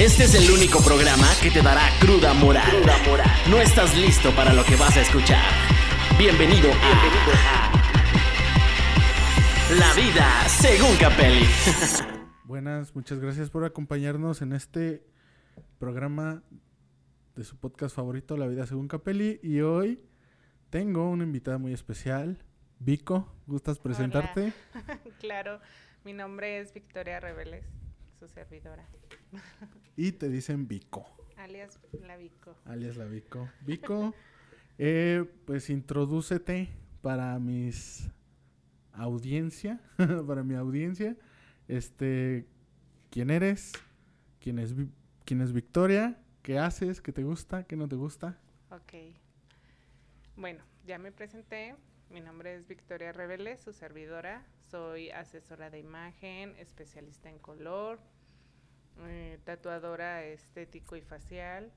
Este es el único programa que te dará cruda moral. No estás listo para lo que vas a escuchar. Bienvenido a, La vida según Capelli. Buenas, muchas gracias por acompañarnos en este programa de su podcast favorito, La vida según Capelli. Y hoy tengo una invitada muy especial, Vico. ¿Gustas presentarte? claro, mi nombre es Victoria Reveles, su servidora. y te dicen Vico. Alias la Vico. Alias la Vico. Vico, eh, pues introdúcete para mis audiencia, para mi audiencia. Este, ¿quién eres? ¿Quién es, quién es Victoria? ¿Qué haces? ¿Qué te gusta? ¿Qué no te gusta? Ok. Bueno, ya me presenté. Mi nombre es Victoria Reveles, su servidora. Soy asesora de imagen, especialista en color, eh, tatuadora estético y facial,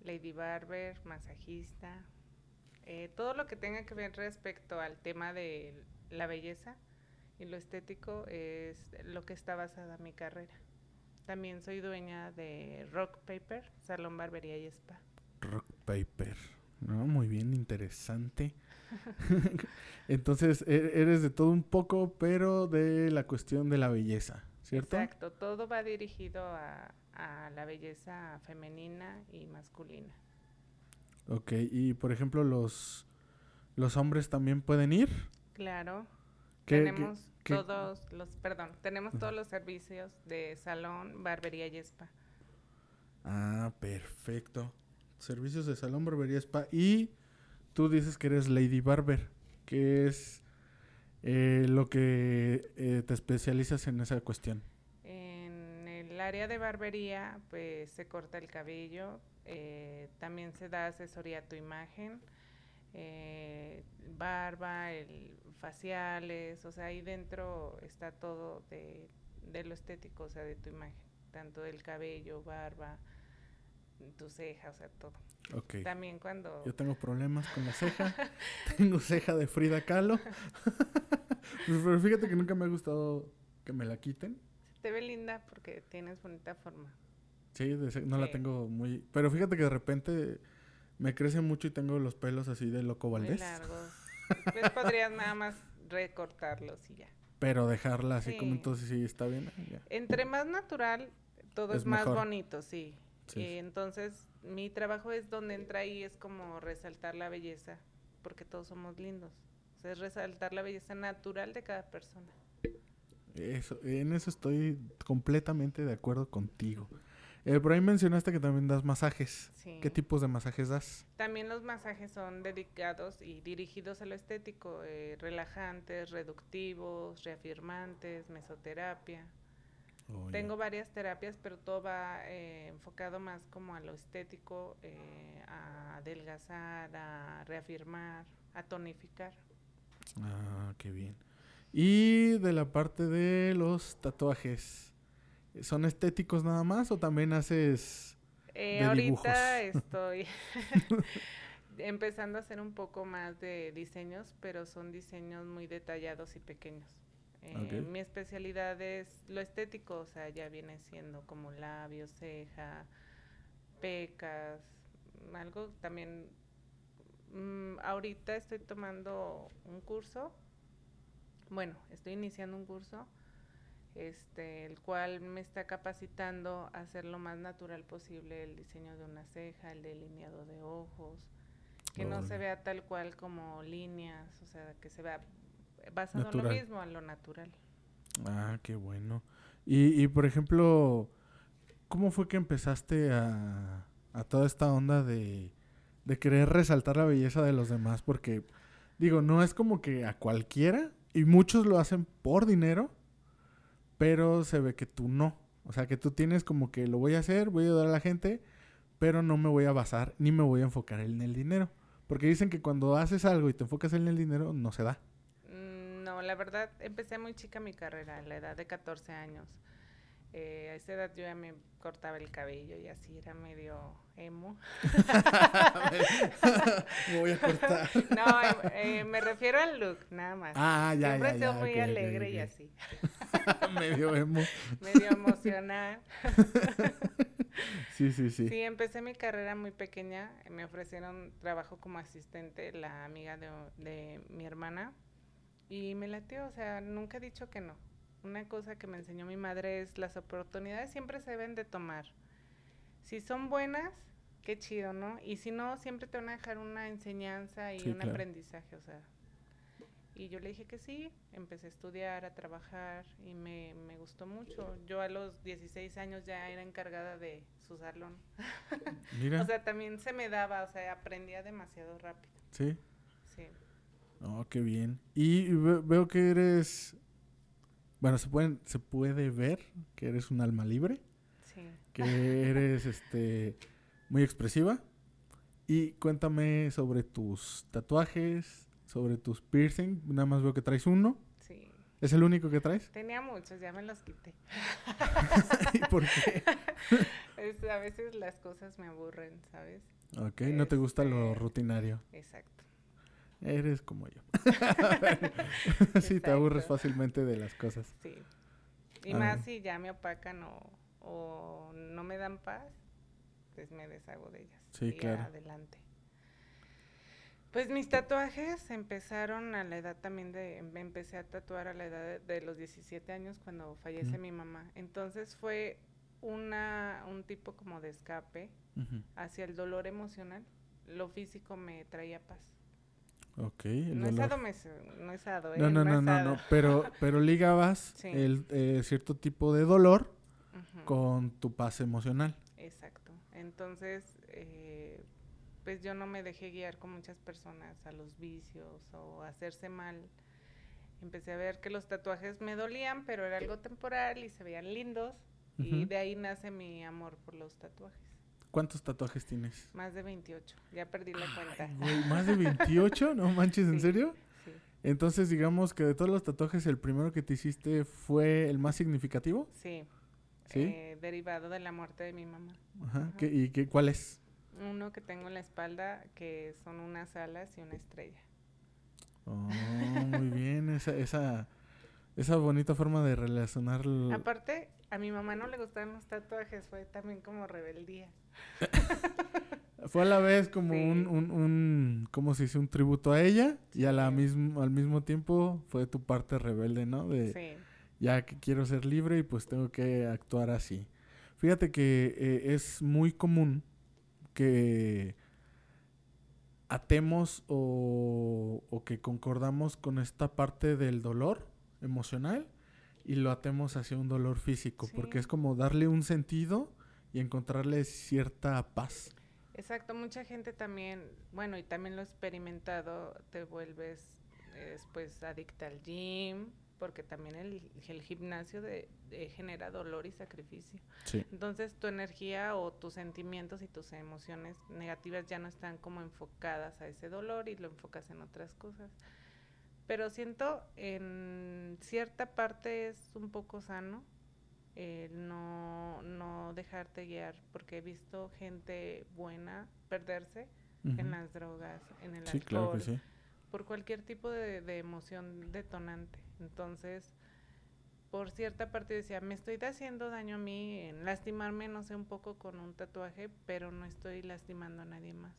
lady barber, masajista, eh, todo lo que tenga que ver respecto al tema de la belleza y lo estético es lo que está basada mi carrera. También soy dueña de Rock Paper, Salón Barbería y Spa. Rock Paper, ¿no? Muy bien, interesante. Entonces, e-, eres de todo un poco, pero de la cuestión de la belleza. Exacto, todo va dirigido a, la belleza femenina y masculina. Ok, y por ejemplo, los, los hombres también pueden ir. Claro. tenemos todos los, perdón, tenemos todos los servicios de salón, barbería y spa. Ah, perfecto. Servicios de salón, barbería, spa. Y tú dices que eres Lady Barber, que es eh, lo que eh, te especializas en esa cuestión. En el área de barbería, pues se corta el cabello, eh, también se da asesoría a tu imagen, barba, el, faciales, o sea, ahí dentro está todo de, de lo estético, o sea, de tu imagen, tanto del cabello, barba, tu ceja, o sea, todo. Okay. También cuando... Yo tengo problemas con la ceja. tengo ceja de Frida Kahlo. Pero fíjate que nunca me ha gustado que me la quiten. te ve linda porque tienes bonita forma. Sí, no la tengo muy... Pero fíjate que de repente me crece mucho y tengo los pelos así de loco Valdés. Muy largos. pues podrías nada más recortarlos y ya. Pero dejarla así como entonces sí está bien. Entre más natural, todo es, más bonito, sí. Sí. entonces mi trabajo es donde entra ahí, es como resaltar la belleza, porque todos somos lindos. O sea, es resaltar la belleza natural de cada persona. Eso, en eso estoy completamente de acuerdo contigo. Eh, por ahí mencionaste que también das masajes. ¿Qué tipos de masajes das? También los masajes son dedicados y dirigidos a lo estético, eh, relajantes, reductivos, reafirmantes, mesoterapia. Oh, Tengo varias terapias, pero todo va eh, enfocado más como a lo estético, eh, a adelgazar, a reafirmar, a tonificar. Ah, qué bien. Y de la parte de los tatuajes, ¿son estéticos nada más o también haces eh, ahorita estoy empezando a hacer un poco más de diseños, pero son diseños muy detallados y pequeños. Eh, mi especialidad es lo estético, o sea, ya viene siendo como labios, ceja, pecas, algo. También. Mm, ahorita estoy tomando un curso, bueno, estoy iniciando un curso, este, el cual me está capacitando a hacer lo más natural posible el diseño de una ceja, el delineado de ojos, que no se vea tal cual como líneas, o sea, que se vea basado en lo mismo, a lo natural. Ah, qué bueno. Y, y por ejemplo, ¿cómo fue que empezaste a, a toda esta onda de, de querer resaltar la belleza de los demás? Porque, digo, no es como que a cualquiera, y muchos lo hacen por dinero, pero se ve que tú no. O sea, que tú tienes como que lo voy a hacer, voy a ayudar a la gente, pero no me voy a basar ni me voy a enfocar en el dinero. Porque dicen que cuando haces algo y te enfocas en el dinero, no se da la verdad, empecé muy chica mi carrera, a la edad de 14 años. Eh, a esa edad yo ya me cortaba el cabello y así era medio emo. me voy a cortar. no, eh, me refiero al look, nada más. Ah, ya, Siempre ya, he ya, sido muy alegre y así. Medio emo. medio emocional. Sí, sí, sí. Sí, empecé mi carrera muy pequeña. Me ofrecieron trabajo como asistente, la amiga de, de mi hermana. Y me latió, o sea, nunca he dicho que no. Una cosa que me enseñó mi madre es las oportunidades siempre se deben de tomar. Si son buenas, qué chido, ¿no? Y si no, siempre te van a dejar una enseñanza y Sí, un claro. aprendizaje, o sea. Y yo le dije que sí, empecé a estudiar, a trabajar y me, me gustó mucho. Yo a los 16 años ya era encargada de su salón. Mira. O sea, también se me daba, o sea, aprendía demasiado rápido. sí. Sí. Oh, qué bien. Y ve- veo que eres. Bueno, se, pueden, se puede ver que eres un alma libre. Sí. Que eres este muy expresiva. Y cuéntame sobre tus tatuajes, sobre tus piercing. Nada más veo que traes uno. Sí. ¿Es el único que traes? Tenía muchos, ya me los quité. ¿Y por qué? Es- a veces las cosas me aburren, ¿sabes? Ok, no te gusta lo Este- rutinario. Exacto. Eres como yo. sí, te aburres fácilmente de las cosas. Sí. Y Ah. más si ya me opacan o, o no me dan paz, pues me deshago de ellas. Sí, y claro. adelante. Pues mis tatuajes empezaron a la edad también de, me empecé a tatuar a la edad de, de los 17 años cuando fallece mi mamá. Entonces fue una, un tipo como de escape Ujú. hacia el dolor emocional. Lo físico me traía paz. Ok, el No es, dolor. no es ado, ¿eh? No, no, no, no, no, pero, pero ligabas Sí. el eh, cierto tipo de dolor con tu paz emocional. Exacto. Entonces, eh, pues yo no me dejé guiar con muchas personas a los vicios o a hacerse mal. Empecé a ver que los tatuajes me dolían, pero era algo temporal y se veían lindos. Y de ahí nace mi amor por los tatuajes. ¿Cuántos tatuajes tienes? Más de 28. Ya perdí la cuenta. Ay, güey, ¿Más de 28? ¿No manches, en Sí. serio? Sí. Entonces, digamos que de todos los tatuajes, el primero que te hiciste fue el más significativo. Sí. ¿Sí? Eh, derivado de la muerte de mi mamá. Ajá. Ajá. ¿Qué- ¿Y qué, cuál es? Uno que tengo en la espalda, que son unas alas y una estrella. Oh, muy bien. Esa, esa, esa bonita forma de relacionar. Aparte, a mi mamá no le gustaban los tatuajes, fue también como rebeldía. Fue a la vez como Sí. un, un, un, ¿cómo se dice? Un tributo a ella y a la mismo, al mismo tiempo fue tu parte rebelde, ¿no? De Sí. ya que quiero ser libre y pues tengo que actuar así. Fíjate que eh, es muy común que atemos o, o que concordamos con esta parte del dolor emocional y lo atemos hacia un dolor físico, porque es como darle un sentido y encontrarle cierta paz. Exacto, mucha gente también, bueno, y también lo he experimentado, te vuelves eh, después adicta al gym, porque también el, el gimnasio de, de genera dolor y sacrificio. Sí. Entonces tu energía o tus sentimientos y tus emociones negativas ya no están como enfocadas a ese dolor y lo enfocas en otras cosas. Pero siento en cierta parte es un poco sano el no, no dejarte guiar, porque he visto gente buena perderse en las drogas, en el Sí, alcohol, claro que sí. por cualquier tipo de, de emoción detonante. Entonces, por cierta parte decía, me estoy haciendo daño a mí en lastimarme, no sé, un poco con un tatuaje, pero no estoy lastimando a nadie más.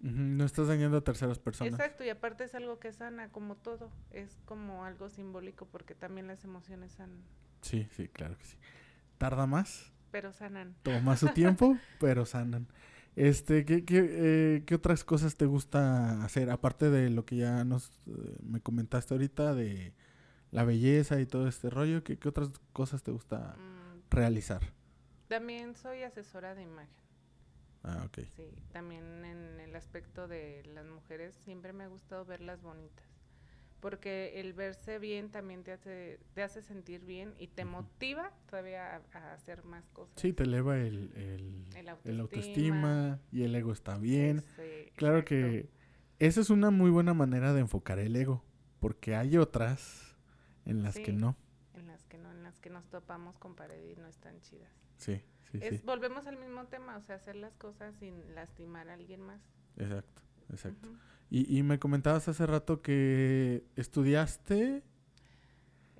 No estás dañando a terceras personas. Exacto, y aparte es algo que sana, como todo, es como algo simbólico porque también las emociones sanan, Sí, sí, claro que sí. Tarda más, pero sanan. toma su tiempo, pero sanan. Este, ¿qué, qué, eh, qué otras cosas te gusta hacer? Aparte de lo que ya nos eh, me comentaste ahorita de la belleza y todo este rollo, ¿qué, qué otras cosas te gusta Mm, realizar? también soy asesora de imagen. Ah, ok. Sí, también en el aspecto de las mujeres siempre me ha gustado verlas bonitas. Porque el verse bien también te hace, te hace sentir bien y te motiva todavía a, a hacer más cosas. Sí, te eleva el, el, El el autoestima. autoestima y el ego está bien. Claro exacto. que esa es una muy buena manera de enfocar el ego, porque hay otras en las que no. En las que no, en las que nos topamos con pared y no están chidas. Sí, sí, es, sí. Volvemos al mismo tema, o sea, hacer las cosas sin lastimar a alguien más. Exacto, exacto. Y, y me comentabas hace rato que estudiaste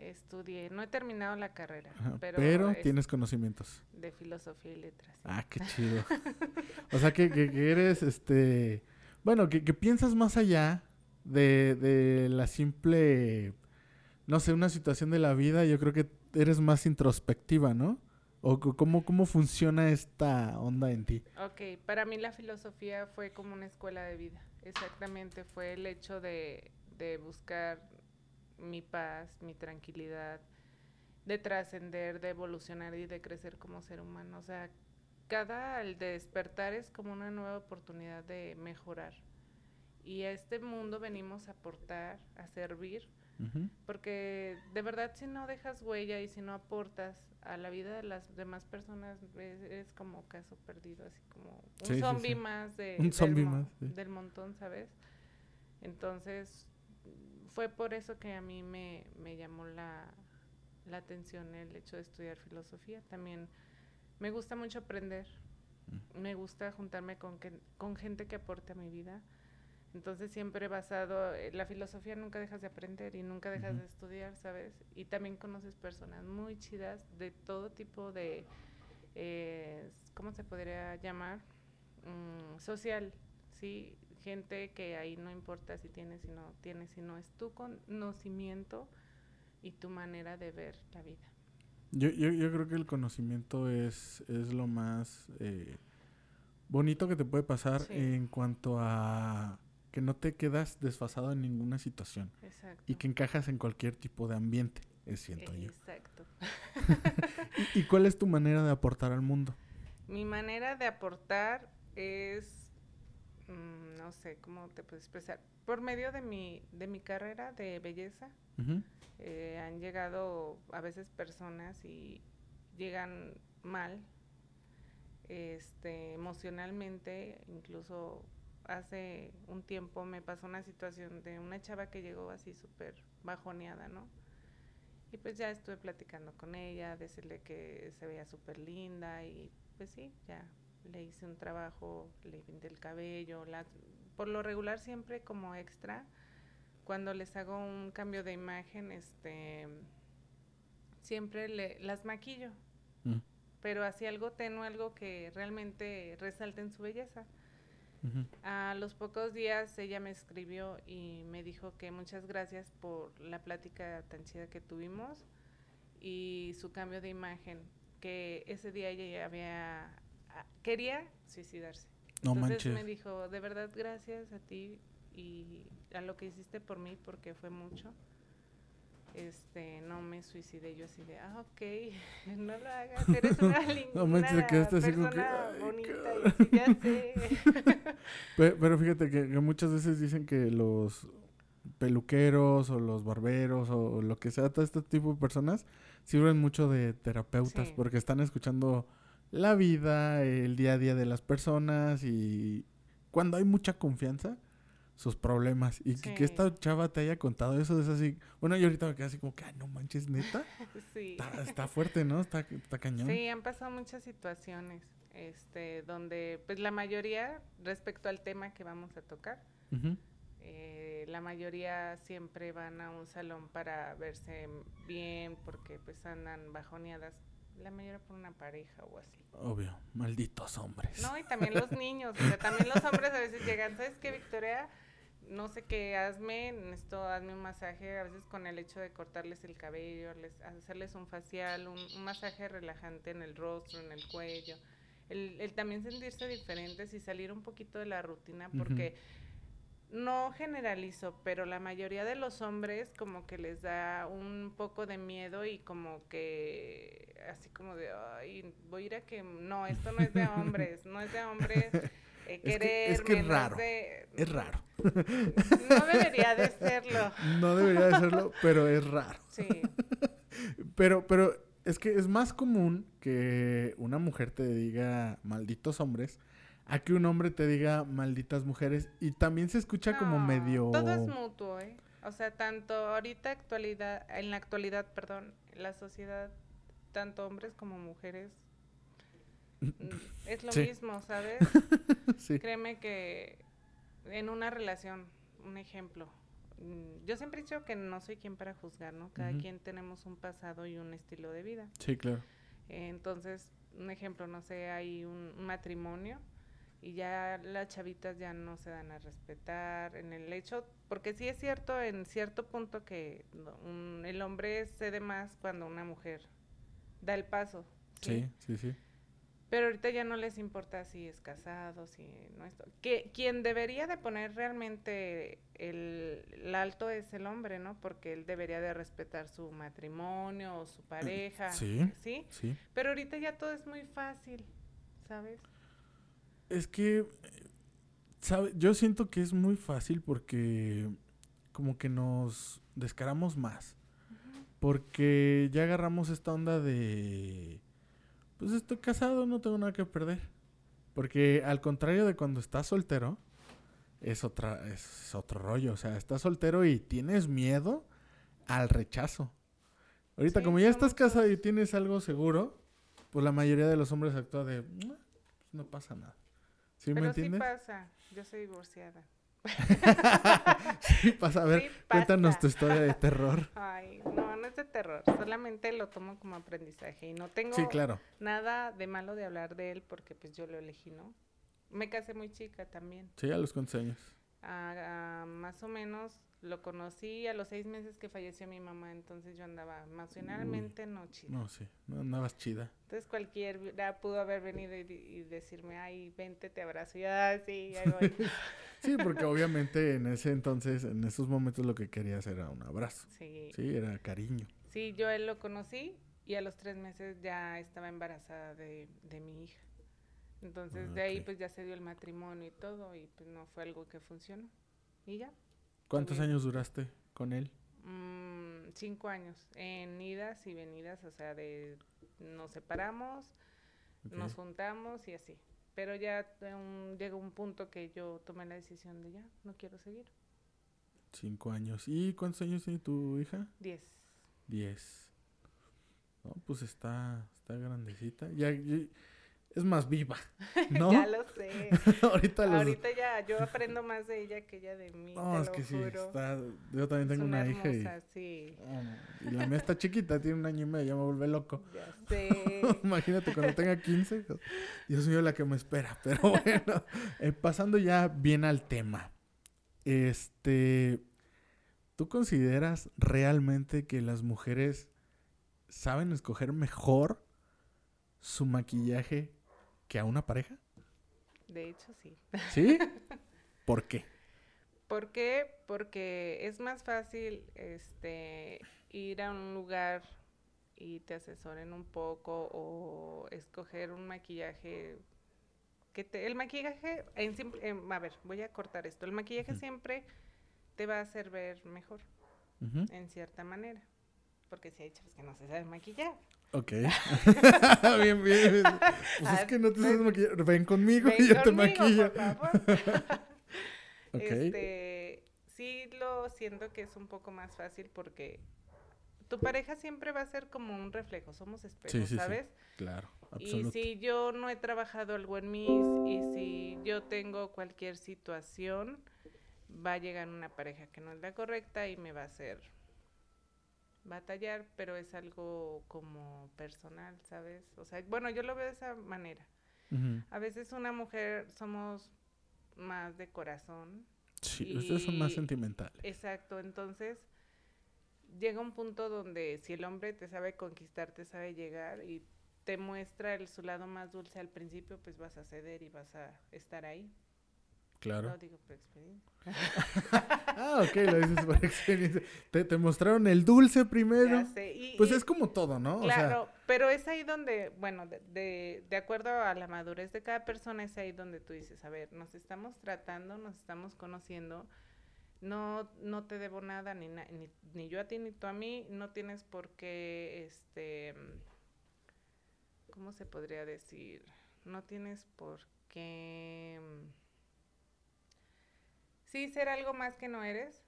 estudié, no he terminado la carrera, pero, pero tienes conocimientos. De filosofía y letras. Ah, qué chido. o sea, que, que, eres, este, bueno, que, que piensas más allá de, de, la simple, no sé, una situación de la vida, yo creo que eres más introspectiva, ¿no? ¿O cómo, cómo funciona esta onda en ti? Ok, para mí la filosofía fue como una escuela de vida. Exactamente, fue el hecho de, de buscar mi paz, mi tranquilidad, de trascender, de evolucionar y de crecer como ser humano. O sea, cada al despertar es como una nueva oportunidad de mejorar. Y a este mundo venimos a aportar, a servir, porque de verdad si no dejas huella y si no aportas a la vida de las demás personas, es, como caso perdido, así como un zombie más, de, del montón, ¿sabes? Entonces, fue por eso que a mí me, me llamó la, la, atención el hecho de estudiar filosofía. También me gusta mucho aprender, mm. me gusta juntarme con, que, con gente que aporte a mi vida. Entonces siempre basado, eh, la filosofía nunca dejas de aprender y nunca dejas de estudiar, ¿sabes? Y también conoces personas muy chidas de todo tipo de, eh, ¿cómo se podría llamar? Mm, social, ¿sí? gente que ahí no importa si tienes o no tienes, sino es tu conocimiento y tu manera de ver la vida. Yo, yo, yo creo que el conocimiento es, es lo más eh, bonito que te puede pasar en cuanto a que no te quedas desfasado en ninguna situación. Exacto. Y que encajas en cualquier tipo de ambiente, es siento yo. Exacto. ¿Y, ¿Y cuál es tu manera de aportar al mundo? Mi manera de aportar es Mm, no sé cómo te puedo expresar, por medio de mi, de mi carrera de belleza, eh, han llegado a veces personas y llegan mal, este, emocionalmente, incluso hace un tiempo me pasó una situación de una chava que llegó así súper bajoneada, ¿no? Y pues ya estuve platicando con ella, decirle que se veía súper linda y pues sí, ya le hice un trabajo, le pinté el cabello, por lo regular siempre como extra, cuando les hago un cambio de imagen, este, siempre le, las maquillo, mm. pero así algo tenue, algo que realmente resalte en su belleza. A los pocos días ella me escribió y me dijo que muchas gracias por la plática tan chida que tuvimos y su cambio de imagen, que ese día ella ya había quería suicidarse. No Entonces me dijo, de verdad gracias a ti y a lo que hiciste por mí porque fue mucho. Este, no me suicidé yo así de, ah, ok, no lo hagas, eres una linda no manches, quedaste así como que, bonita, y ya sé. pero, fíjate que, muchas veces dicen que los peluqueros o los barberos o lo que sea, todo este tipo de personas sirven mucho de terapeutas porque están escuchando la vida, el día a día de las personas y cuando hay mucha confianza, sus problemas. Y que, esta chava te haya contado eso, es así. Bueno, yo ahorita me quedé así como que, no manches, neta. sí. Está, fuerte, ¿no? Está, está cañón. Sí, han pasado muchas situaciones, este, donde, pues la mayoría, respecto al tema que vamos a tocar, eh, la mayoría siempre van a un salón para verse bien, porque pues andan bajoneadas la mayoría por una pareja o así. Obvio, malditos hombres. No, y también los niños, o sea, también los hombres a veces llegan, ¿sabes qué, Victoria? No sé qué, hazme, esto, hazme un masaje, a veces con el hecho de cortarles el cabello, hacerles un facial, un, masaje relajante en el rostro, en el cuello. El, el, también sentirse diferentes y salir un poquito de la rutina, porque no generalizo, pero la mayoría de los hombres como que les da un poco de miedo y como que así como de, ay, voy a ir a que, no, esto no es de hombres, no es de hombres eh, es que es raro, es raro. No debería de serlo. No debería de serlo, pero es raro. Sí. Pero, pero es que es más común que una mujer te diga malditos hombres a que un hombre te diga malditas mujeres y también se escucha como medio todo es mutuo eh o sea tanto ahorita actualidad en la actualidad perdón la sociedad, tanto hombres como mujeres, es lo mismo, ¿sabes? sí. Créeme que en una relación, un ejemplo, mm, yo siempre he dicho que no soy quien para juzgar, ¿no? Cada quien tenemos un pasado y un estilo de vida. Sí, claro. entonces, un ejemplo, no sé, hay un matrimonio y ya las chavitas ya no se dan a respetar en el hecho, porque sí es cierto en cierto punto que el hombre cede más cuando una mujer da el paso. Sí, sí, sí. Pero ahorita ya no les importa si es casado, si no es... Que quien debería de poner realmente el, el, alto es el hombre, ¿no? Porque él debería de respetar su matrimonio o su pareja. Sí. ¿Sí? Sí. Pero ahorita ya todo es muy fácil, ¿sabes? Es que, ¿sabe? Yo siento que es muy fácil porque como que nos descaramos más. Porque ya agarramos esta onda de, pues estoy casado, no tengo nada que perder. Porque al contrario de cuando estás soltero, es otra, es otro rollo. O sea, estás soltero y tienes miedo al rechazo. Ahorita, como ya estás casado y tienes algo seguro, pues la mayoría de los hombres actúa de, no pasa nada. ¿Sí Pero me entiendes? sí pasa. Yo soy divorciada. sí pasa. A ver, cuéntanos tu historia de terror. Ay, no, no es de terror. Solamente lo tomo como aprendizaje. Y no tengo claro. nada de malo de hablar de él porque pues yo lo elegí, ¿no? Me casé muy chica también. Sí, a los cuántos años. a, más o menos lo conocí a los seis meses que falleció mi mamá, entonces yo andaba emocionalmente no chida. No, sí, no andabas chida. Entonces cualquiera pudo haber venido y, decirme, ay, vente, te abrazo, y así, Sí, porque obviamente en ese entonces, en esos momentos lo que querías era un abrazo. Sí. Sí, era cariño. Sí, yo él lo conocí y a los tres meses ya estaba embarazada de, de mi hija. Entonces de ahí pues ya se dio el matrimonio y todo y pues no fue algo que funcionó. Y ya. ¿Cuántos años duraste con él? Mm, cinco años, en idas y venidas, o sea, de nos separamos, nos juntamos y así. Pero ya un, llegó un punto que yo tomé la decisión de ya, no quiero seguir. Cinco años. ¿Y cuántos años tiene tu hija? Diez. Diez. No, pues está, está grandecita. Ya, es más viva, ¿no? ya lo sé. Ahorita, Ahorita ya, yo aprendo más de ella que ella de mí. No, es que sí, está... yo también tengo una, hija y... Sí. y la mía está chiquita, tiene un año y medio, ya me vuelve loco. Ya sé. Imagínate cuando tenga 15, Dios mío, la que me espera. Pero bueno, eh, pasando ya bien al tema. Este, ¿tú consideras realmente que las mujeres saben escoger mejor su maquillaje que a una pareja? De hecho, sí. ¿Sí? ¿Por qué? ¿Por qué? Porque es más fácil este ir a un lugar y te asesoren un poco o escoger un maquillaje que te el maquillaje en, a ver, voy a cortar esto. El maquillaje siempre te va a hacer ver mejor en cierta manera, porque si hay chavos que no se saben maquillar. Ok. bien, bien. Pues es que no te sabes maquillar. Ven conmigo y yo te maquillo. okay. Este, sí lo siento que es un poco más fácil porque tu pareja siempre va a ser como un reflejo, somos espejos, ¿sabes? Claro, Y si yo no he trabajado algo en mí y si yo tengo cualquier situación, va a llegar una pareja que no es la correcta y me va a hacer batallar, pero es algo como personal, ¿sabes? O sea, bueno, yo lo veo de esa manera. A veces una mujer somos más de corazón. Sí, ustedes son más sentimentales. Exacto, entonces llega un punto donde si el hombre te sabe conquistar, te sabe llegar y te muestra el, su lado más dulce al principio, pues vas a ceder y vas a estar ahí. Claro. Lo digo por experiencia. ah, ok, lo dices por experiencia. Te, mostraron el dulce primero. pues es como todo, ¿no? Claro, pero es ahí donde, bueno, de, de, acuerdo a la madurez de cada persona, es ahí donde tú dices, a ver, nos estamos tratando, nos estamos conociendo, no, no te debo nada, ni, ni, ni yo a ti, ni tú a mí, no tienes por qué, este, ¿cómo se podría decir? No tienes por qué sí ser algo más que no eres,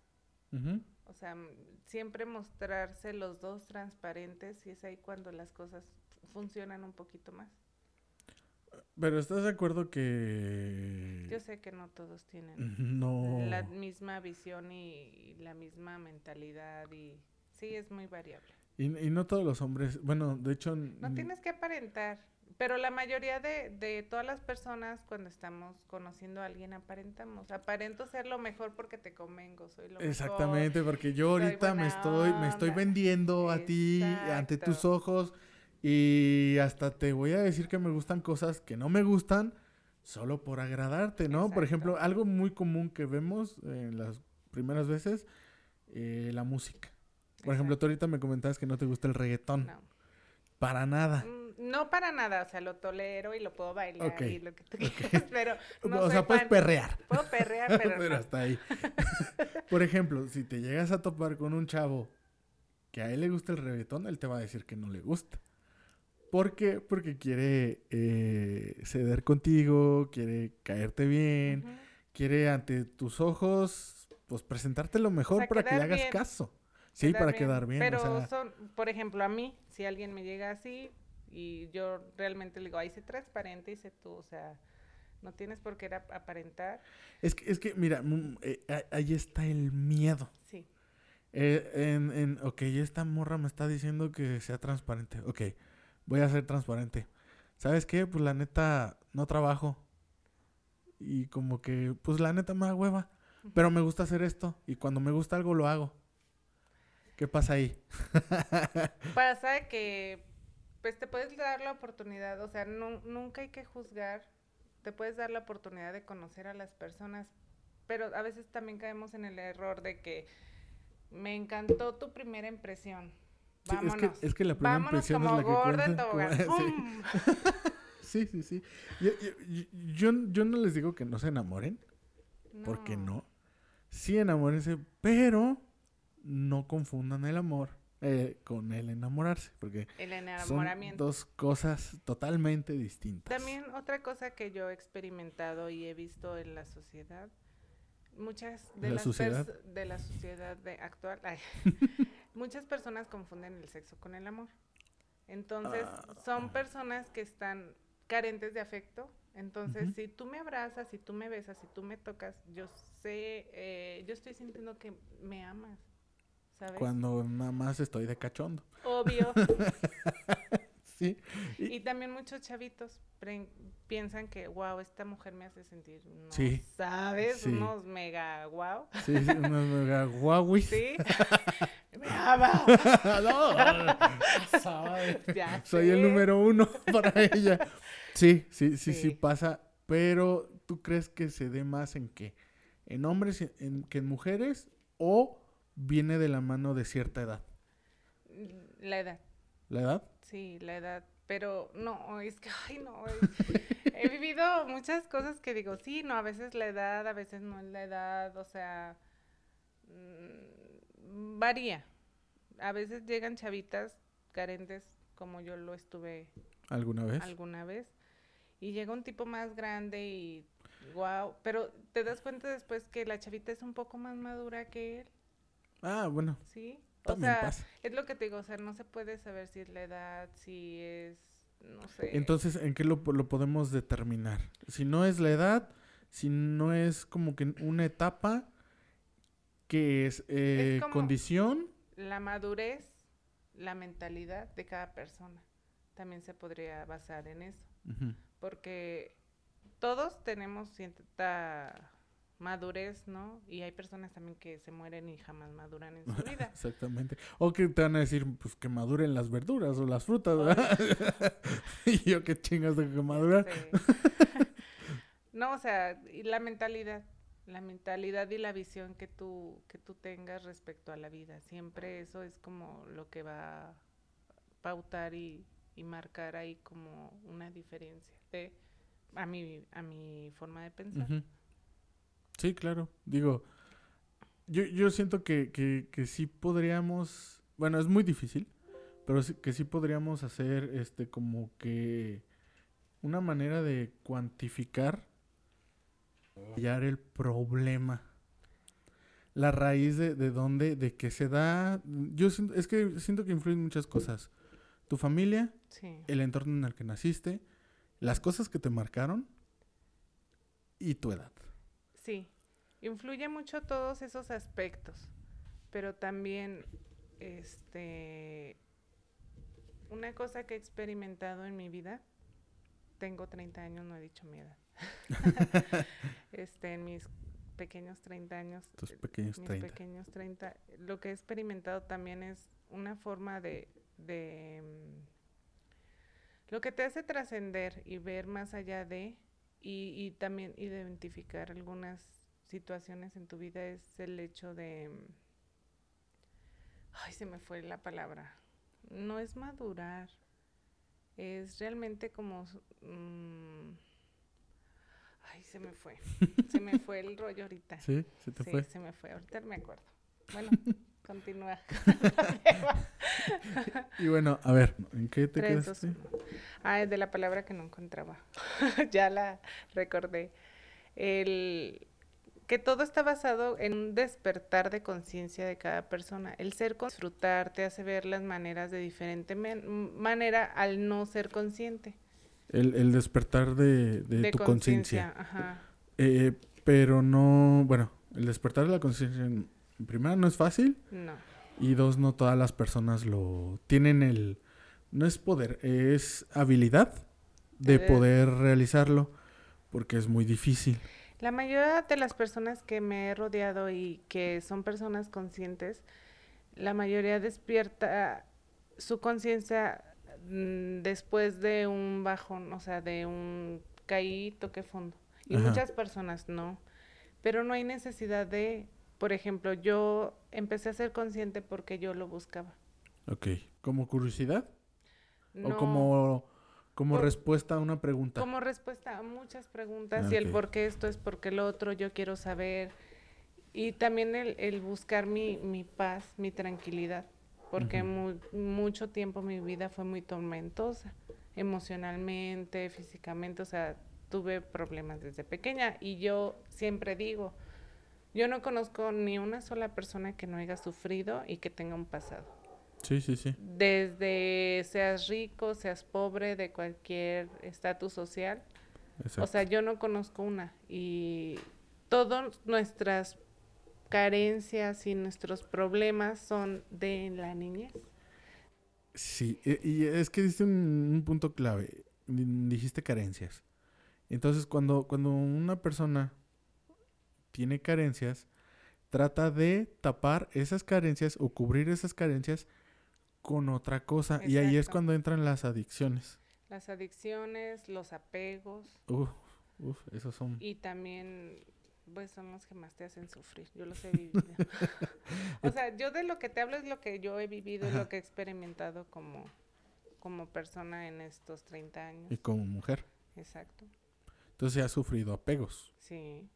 O sea, siempre mostrarse los dos transparentes y es ahí cuando las cosas funcionan un poquito más. Pero ¿estás de acuerdo que... Yo sé que no todos tienen no... la misma visión y, la misma mentalidad y sí, es muy variable. Y, y, no todos los hombres, bueno, de hecho... No tienes que aparentar, pero la mayoría de, de todas las personas cuando estamos conociendo a alguien aparentamos. Aparento ser lo mejor porque te convengo, soy lo Exactamente, porque yo ahorita me estoy, me estoy vendiendo a ti ante tus ojos y hasta te voy a decir que me gustan cosas que no me gustan solo por agradarte, ¿no? Por ejemplo, algo muy común que vemos en las primeras veces, eh, la música. Por ejemplo, tú ahorita me comentabas que no te gusta el reggaetón. No. Para nada. Mm, no para nada, o sea, lo tolero y lo puedo bailar y lo que tú quieras, pero no O sea, puedes perrear. Puedo perrear, pero, pero hasta ahí. Por ejemplo, si te llegas a topar con un chavo que a él le gusta el reggaetón, él te va a decir que no le gusta. ¿Por qué? Porque quiere eh, ceder contigo, quiere caerte bien, quiere ante tus ojos, pues presentarte lo mejor para que le hagas caso. Sí, para quedar bien. Pero son, por ejemplo, a mí, si alguien me llega así y yo realmente le digo, ahí sé transparente y sé tú, o sea, no tienes por qué aparentar. Es que, es que mira, mm, eh, ahí está el miedo. Sí. Eh, en, en, ok, esta morra me está diciendo que sea transparente. Ok, voy a ser transparente. ¿Sabes qué? Pues la neta, no trabajo. Y como que, pues la neta me da hueva. Pero me gusta hacer esto. Y cuando me gusta algo, lo hago. ¿Qué pasa ahí? pasa que, pues te puedes dar la oportunidad. O sea, nunca hay que juzgar. Te puedes dar la oportunidad de conocer a las personas. Pero a veces también caemos en el error de que me encantó tu primera impresión Vámonos. es, que, la primera impresión es la que cuenta. sí, sí, sí. Yo, yo, no les digo que no se enamoren. Porque no. Sí enamórense, pero no confundan el amor eh, con el enamorarse. Porque el enamoramiento. son dos cosas totalmente distintas. También otra cosa que yo he experimentado y he visto en la sociedad muchas de las sociedad? de la sociedad de actual muchas personas confunden el sexo con el amor entonces ah. son personas que están carentes de afecto entonces si tú me abrazas si tú me besas si tú me tocas yo sé eh, yo estoy sintiendo que me amas ¿sabes? cuando nada más estoy de cachondo obvio sí y también muchos chavitos piensan que, wow, esta mujer me hace sentir, no sabes, unos mega wow. Sí, unos mega guauis. Sí. me ama. no. Soy el número uno para ella. Sí, sí, sí, sí, pasa. Pero, ¿tú crees que se dé más en qué? ¿En hombres en, que en mujeres? ¿O viene de la mano de cierta edad? La edad. ¿La edad? Sí, la edad pero no, es que, ay, no, he vivido muchas cosas que digo, sí, no, a veces la edad, a veces no es la edad, o sea, mm, varía. A veces llegan chavitas carentes, como yo lo estuve. ¿Alguna vez? Alguna vez. Y llega un tipo más grande y, wow, pero te das cuenta después que la chavita es un poco más madura que él. Ah, bueno. Sí. O sea, es lo que te digo, o sea, no se puede saber si es la edad, si es, no sé. Entonces, ¿en qué lo, lo podemos determinar? Si no es la edad, si no es como que una etapa que es, eh, condición. La madurez, la mentalidad de cada persona. También se podría basar en eso. Porque todos tenemos cierta madurez, ¿no? Y hay personas también que se mueren y jamás maduran en su vida. Exactamente. O que te van a decir, pues que maduren las verduras o las frutas, ¿verdad? y yo qué chingas de que maduran. no, o sea, y la mentalidad, la mentalidad y la visión que tú, que tú tengas respecto a la vida. Siempre eso es como lo que va a pautar y, y marcar ahí como una diferencia de, a mi, a mi forma de pensar. Sí, claro. Digo, yo, yo siento que, que, que sí podríamos, bueno, es muy difícil, pero sí, que sí podríamos hacer este como que una manera de cuantificar hallar el problema. la raíz de, de dónde, de qué se da. Yo siento, es que siento que influyen muchas cosas. Tu familia, el entorno en el que naciste, las cosas que te marcaron y tu edad. Sí, influye mucho todos esos aspectos, pero también, este, una cosa que he experimentado en mi vida, tengo 30 años, no he dicho mi edad. este, en mis pequeños 30 años. Tus pequeños mis pequeños 30. Lo que he experimentado también es una forma de, de mm, lo que te hace trascender y ver más allá de y, y, también identificar algunas situaciones en tu vida es el hecho de ay se me fue la palabra no es madurar es realmente como mm, ay se me fue se me fue el rollo ahorita. Sí se te fue se me fue ahorita me acuerdo. Bueno continúa. y bueno, a ver, ¿en qué te quedaste? Ah, es de la palabra que no encontraba. ya la recordé. El que todo está basado en un despertar de conciencia de cada persona. El ser disfrutar te hace ver las maneras de diferente manera al no ser consciente. El, despertar de, de, tu conciencia. Eh, pero no, bueno, el despertar de la conciencia primero, no es fácil. No. Y dos, no todas las personas lo tienen el... No es poder, es habilidad de poder realizarlo porque es muy difícil. La mayoría de las personas que me he rodeado y que son personas conscientes, la mayoría despierta su conciencia mm, después de un bajón, o sea, de un caí, toque fondo. Y muchas personas no. Pero no hay necesidad de por ejemplo, yo empecé a ser consciente porque yo lo buscaba. Ok. ¿Como curiosidad? ¿O como, como respuesta a una pregunta? Como respuesta a muchas preguntas. y el por qué esto es porque lo otro, yo quiero saber. Y también el, el buscar mi, mi paz, mi tranquilidad. Porque mucho tiempo mi vida fue muy tormentosa. Emocionalmente, físicamente. O sea, tuve problemas desde pequeña. Y yo siempre digo yo no conozco ni una sola persona que no haya sufrido y que tenga un pasado. Sí, sí, sí. Desde seas rico, seas pobre, de cualquier estatus social. O sea, yo no conozco una. Y todas nuestras carencias y nuestros problemas son de la niñez. Sí, e, y es que diste un, punto clave. Dijiste carencias. Entonces, cuando, cuando una persona tiene carencias, trata de tapar esas carencias o cubrir esas carencias con otra cosa. Y ahí es cuando entran las adicciones. Las adicciones, los apegos. Uf, uf, esos son. Y también, pues son los que más te hacen sufrir. Yo los he vivido. o sea, yo de lo que te hablo es lo que yo he vivido, y lo que he experimentado como, como persona en estos 30 años. Y como mujer. Exacto. Entonces has sufrido apegos. Sí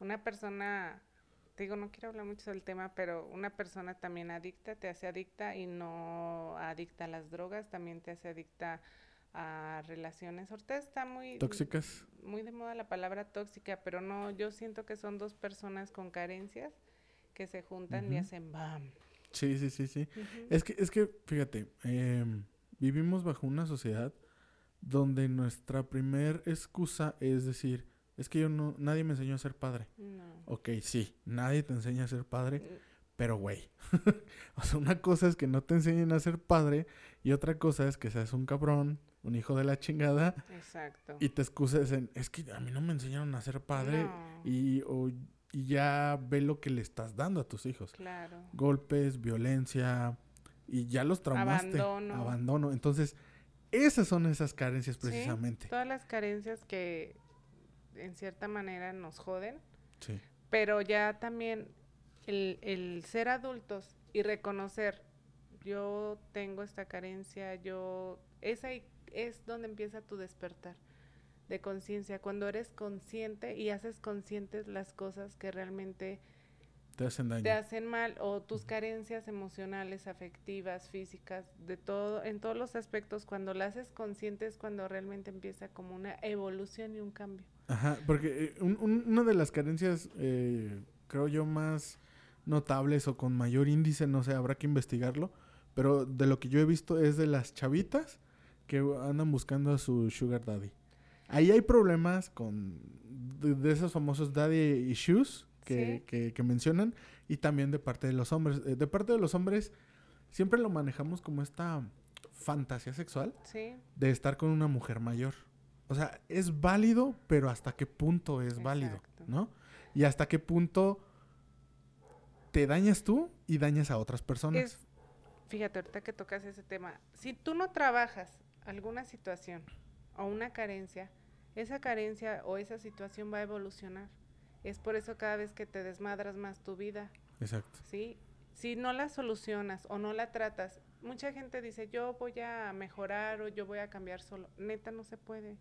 una persona, te digo, no quiero hablar mucho del tema, pero una persona también adicta, te hace adicta y no adicta a las drogas, también te hace adicta a relaciones. Ahorita está muy... Tóxicas. Muy de moda la palabra tóxica, pero no, yo siento que son dos personas con carencias que se juntan y hacen bam. Sí, sí, sí, sí. Es que, es que, fíjate, em, vivimos bajo una sociedad donde nuestra primer excusa es decir, es que yo no, nadie me enseñó a ser padre. No. Ok, sí, nadie te enseña a ser padre, mm. pero güey. o sea, una cosa es que no te enseñen a ser padre y otra cosa es que seas un cabrón, un hijo de la chingada. Exacto. Y te excuses en, es que a mí no me enseñaron a ser padre y, y ya ve lo que le estás dando a tus hijos. Claro. Golpes, violencia y ya los traumaste. Abandono. Abandono. Entonces, esas son esas carencias precisamente. Sí, todas las carencias que en cierta manera nos joden. Sí. Pero ya también el, el ser adultos y reconocer, yo tengo esta carencia, yo... Es ahí, es donde empieza tu despertar de conciencia, cuando eres consciente y haces conscientes las cosas que realmente te hacen daño. Te hacen mal o tus carencias emocionales, afectivas, físicas, de todo, en todos los aspectos, cuando las haces consciente es cuando realmente empieza como una evolución y un cambio. Ajá, porque eh, una de las carencias, eh, creo yo, más notables o con mayor índice, no sé, habrá que investigarlo. Pero de lo que yo he visto es de las chavitas que andan buscando a su sugar daddy. Ahí hay problemas con de, esos famosos daddy issues que, que, que, mencionan y también de parte de los hombres. Eh, de parte de los hombres siempre lo manejamos como esta fantasía sexual de estar con una mujer mayor. O sea, es válido, pero hasta qué punto es válido, ¿no? Y hasta qué punto te dañas tú y dañas a otras personas. fíjate, ahorita que tocas ese tema, si tú no trabajas alguna situación o una carencia, esa carencia o esa situación va a evolucionar. Es por eso cada vez que te desmadras más tu vida. Exacto. ¿Sí? Si no la solucionas o no la tratas, mucha gente dice, yo voy a mejorar o yo voy a cambiar solo. Neta, no se puede.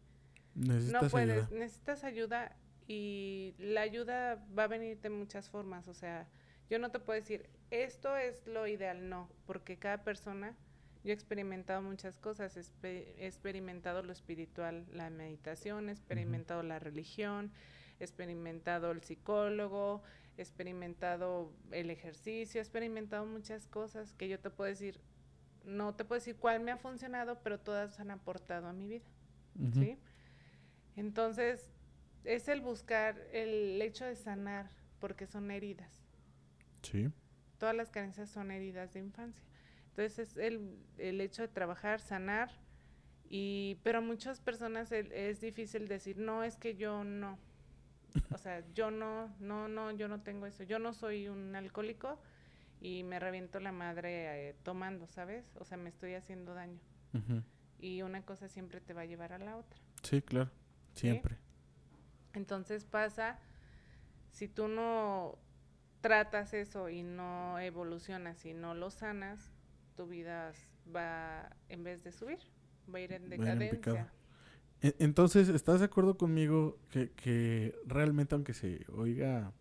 Necesitas no puedes, ayuda. necesitas ayuda y la ayuda va a venir de muchas formas. O sea, yo no te puedo decir, esto es lo ideal, no, porque cada persona, yo he experimentado muchas cosas, he experimentado lo espiritual, la meditación, he experimentado la religión, he experimentado el psicólogo, he experimentado el ejercicio, he experimentado muchas cosas que yo te puedo decir, no te puedo decir cuál me ha funcionado, pero todas han aportado a mi vida. ¿sí? Entonces, es el buscar el hecho de sanar, porque son heridas. Sí. Todas las carencias son heridas de infancia. Entonces, es el, el hecho de trabajar, sanar, y, pero a muchas personas es difícil decir, no, es que yo no. O sea, yo no, no, no, yo no tengo eso. Yo no soy un alcohólico y me reviento la madre eh, tomando, ¿sabes? O sea, me estoy haciendo daño. Y una cosa siempre te va a llevar a la otra. Sí, claro. Siempre. Entonces pasa, si tú no tratas eso y no evolucionas y no lo sanas, tu vida va, en vez de subir, va a ir en decadencia. E, entonces, ¿estás de acuerdo conmigo que, que realmente aunque se oiga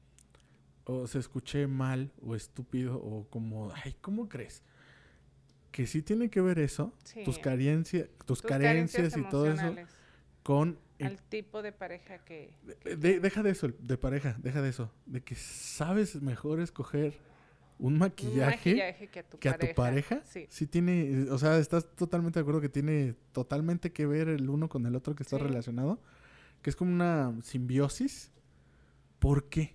o se escuche mal o estúpido o como, ay, ¿cómo crees? Que sí tiene que ver eso, tus, carencias, tus, carencias, y todo eso, con al tipo de pareja que... deja de eso, de pareja, deja de eso. De que sabes mejor escoger un maquillaje, que a tu pareja. Sí. tiene, o sea, estás totalmente de acuerdo que tiene totalmente que ver el uno con el otro que está relacionado. Que es como una simbiosis. ¿Por qué?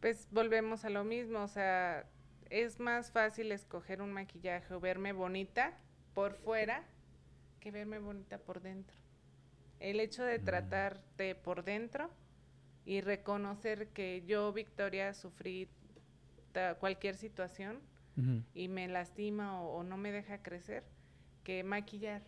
Pues volvemos a lo mismo, o sea, es más fácil escoger un maquillaje o verme bonita por fuera que verme bonita por dentro. El hecho de tratarte por dentro y reconocer que yo, Victoria, sufrí cualquier situación y me lastima o, no me deja crecer, que maquillar.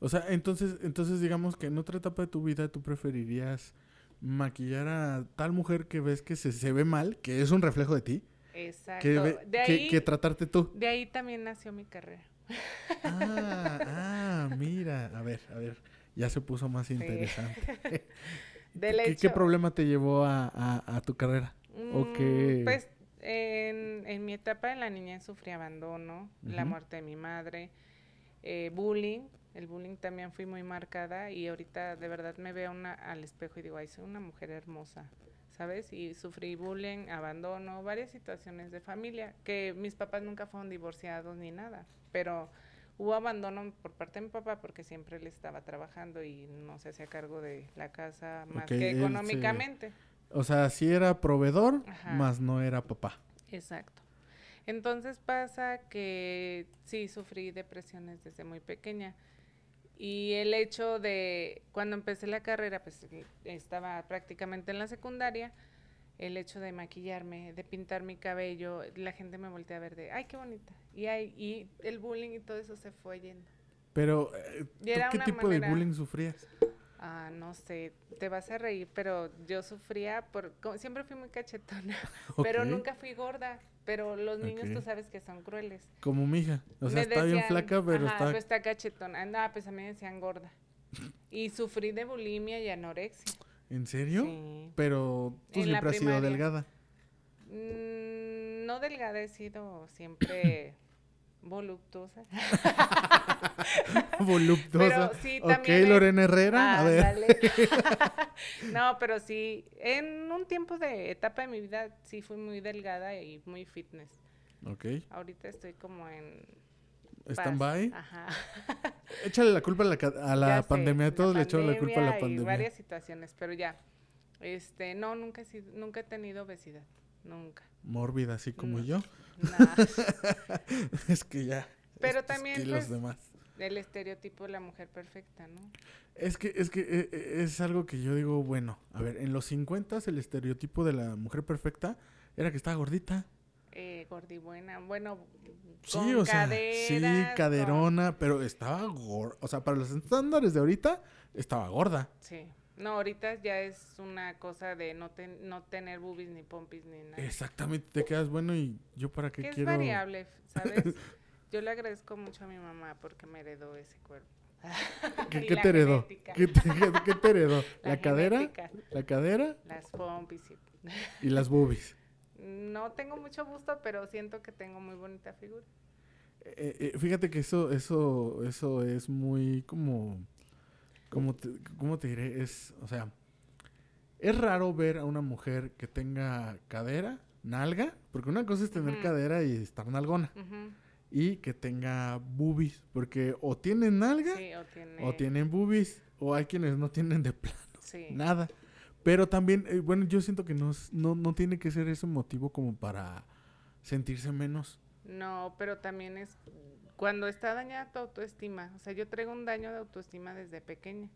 O sea, entonces, entonces digamos que en otra etapa de tu vida tú preferirías maquillar a tal mujer que ves que se, se ve mal, que es un reflejo de ti. Exacto. Que, que, tratarte tú. De ahí también nació mi carrera. Ah, ah, mira, a ver, a ver ya se puso más interesante. ¿Qué, problema te llevó a, tu carrera? ¿O mm, Pues en, mi etapa en la niñez sufrí abandono, la muerte de mi madre, eh, bullying. El bullying también fui muy marcada y ahorita de verdad me veo una, al espejo y digo, ay, soy una mujer hermosa, ¿sabes? Y sufrí bullying, abandono, varias situaciones de familia, que mis papás nunca fueron divorciados ni nada, pero Hubo abandono por parte de mi papá porque siempre él estaba trabajando y no se hacía cargo de la casa más que económicamente. o sea, sí era proveedor, más no era papá. Exacto. Entonces pasa que sí sufrí depresiones desde muy pequeña. Y el hecho de, cuando empecé la carrera, pues estaba prácticamente en la secundaria, el hecho de maquillarme, de pintar mi cabello, la gente me voltea a ver de, ay, qué bonita. Y, hay, y el bullying y todo eso se fue yendo. Pero, eh, ¿qué tipo de bullying sufrías? Ah, no sé, te vas a reír, pero yo sufría por, siempre fui muy cachetona, pero nunca fui gorda. Pero los niños tú sabes que son crueles. Como mi hija, o sea, está bien flaca, pero está... Pero está cachetona. No, pues a mí me decían gorda. y sufrí de bulimia y anorexia. ¿En serio? Sí. Pero tú siempre has sido delgada. Mm, no delgada, he sido siempre voluptuosa. voluptuosa. sí, ok, Lorena Herrera, a ver. no, pero sí, en un tiempo de etapa de mi vida sí fui muy delgada y muy fitness. Ok. Ahorita estoy como en... ¿Stand-by? Ajá. Échale la culpa a la, pandemia. Todos le echamos la culpa a la pandemia. varias situaciones, pero ya. Este, no, nunca he, nunca he tenido obesidad. Nunca. Mórbida, así como yo. es que ya. Pero también pues, demás. el estereotipo de la mujer perfecta, ¿no? Es que, es que eh, eh, es algo que yo digo, bueno, a ver, en los 50 el estereotipo de la mujer perfecta era que estaba gordita. Eh, gordibuena, bueno, sí, o sea, sí, caderona, pero estaba gorda, o sea, para los estándares de ahorita, estaba gorda. Sí. No, ahorita ya es una cosa de no, no tener boobies ni pompis ni nada. Exactamente, te quedas bueno y yo para qué quiero... Es variable, ¿sabes? yo le agradezco mucho a mi mamá porque me heredó ese cuerpo. ¿Qué, te heredó? ¿Qué te, heredó? ¿La, cadera? ¿La cadera? Las pompis y... las boobies. No tengo mucho gusto, pero siento que tengo muy bonita figura. Eh, eh, fíjate que eso, eso, eso es muy como ¿cómo te, ¿cómo te diré? Es, o sea, es raro ver a una mujer que tenga cadera, nalga, porque una cosa es tener cadera y estar nalgona. Y que tenga boobies, porque o tienen nalga o, tienen boobies, o hay quienes no tienen de plano. Nada. Pero también, eh, bueno, yo siento que no, no, no tiene que ser ese motivo como para sentirse menos. No, pero también es cuando está dañada tu autoestima, o sea, yo traigo un daño de autoestima desde pequeña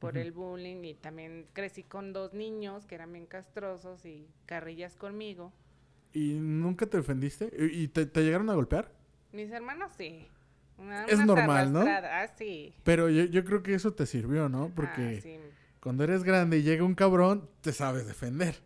por el bullying y también crecí con dos niños que eran bien castrosos y carrillas conmigo. ¿Y nunca te defendiste? ¿Y te, llegaron a golpear? Mis hermanos sí. es normal, ¿no? Ah, sí. Pero yo, creo que eso te sirvió, ¿no? Porque ah, cuando eres grande y llega un cabrón, te sabes defender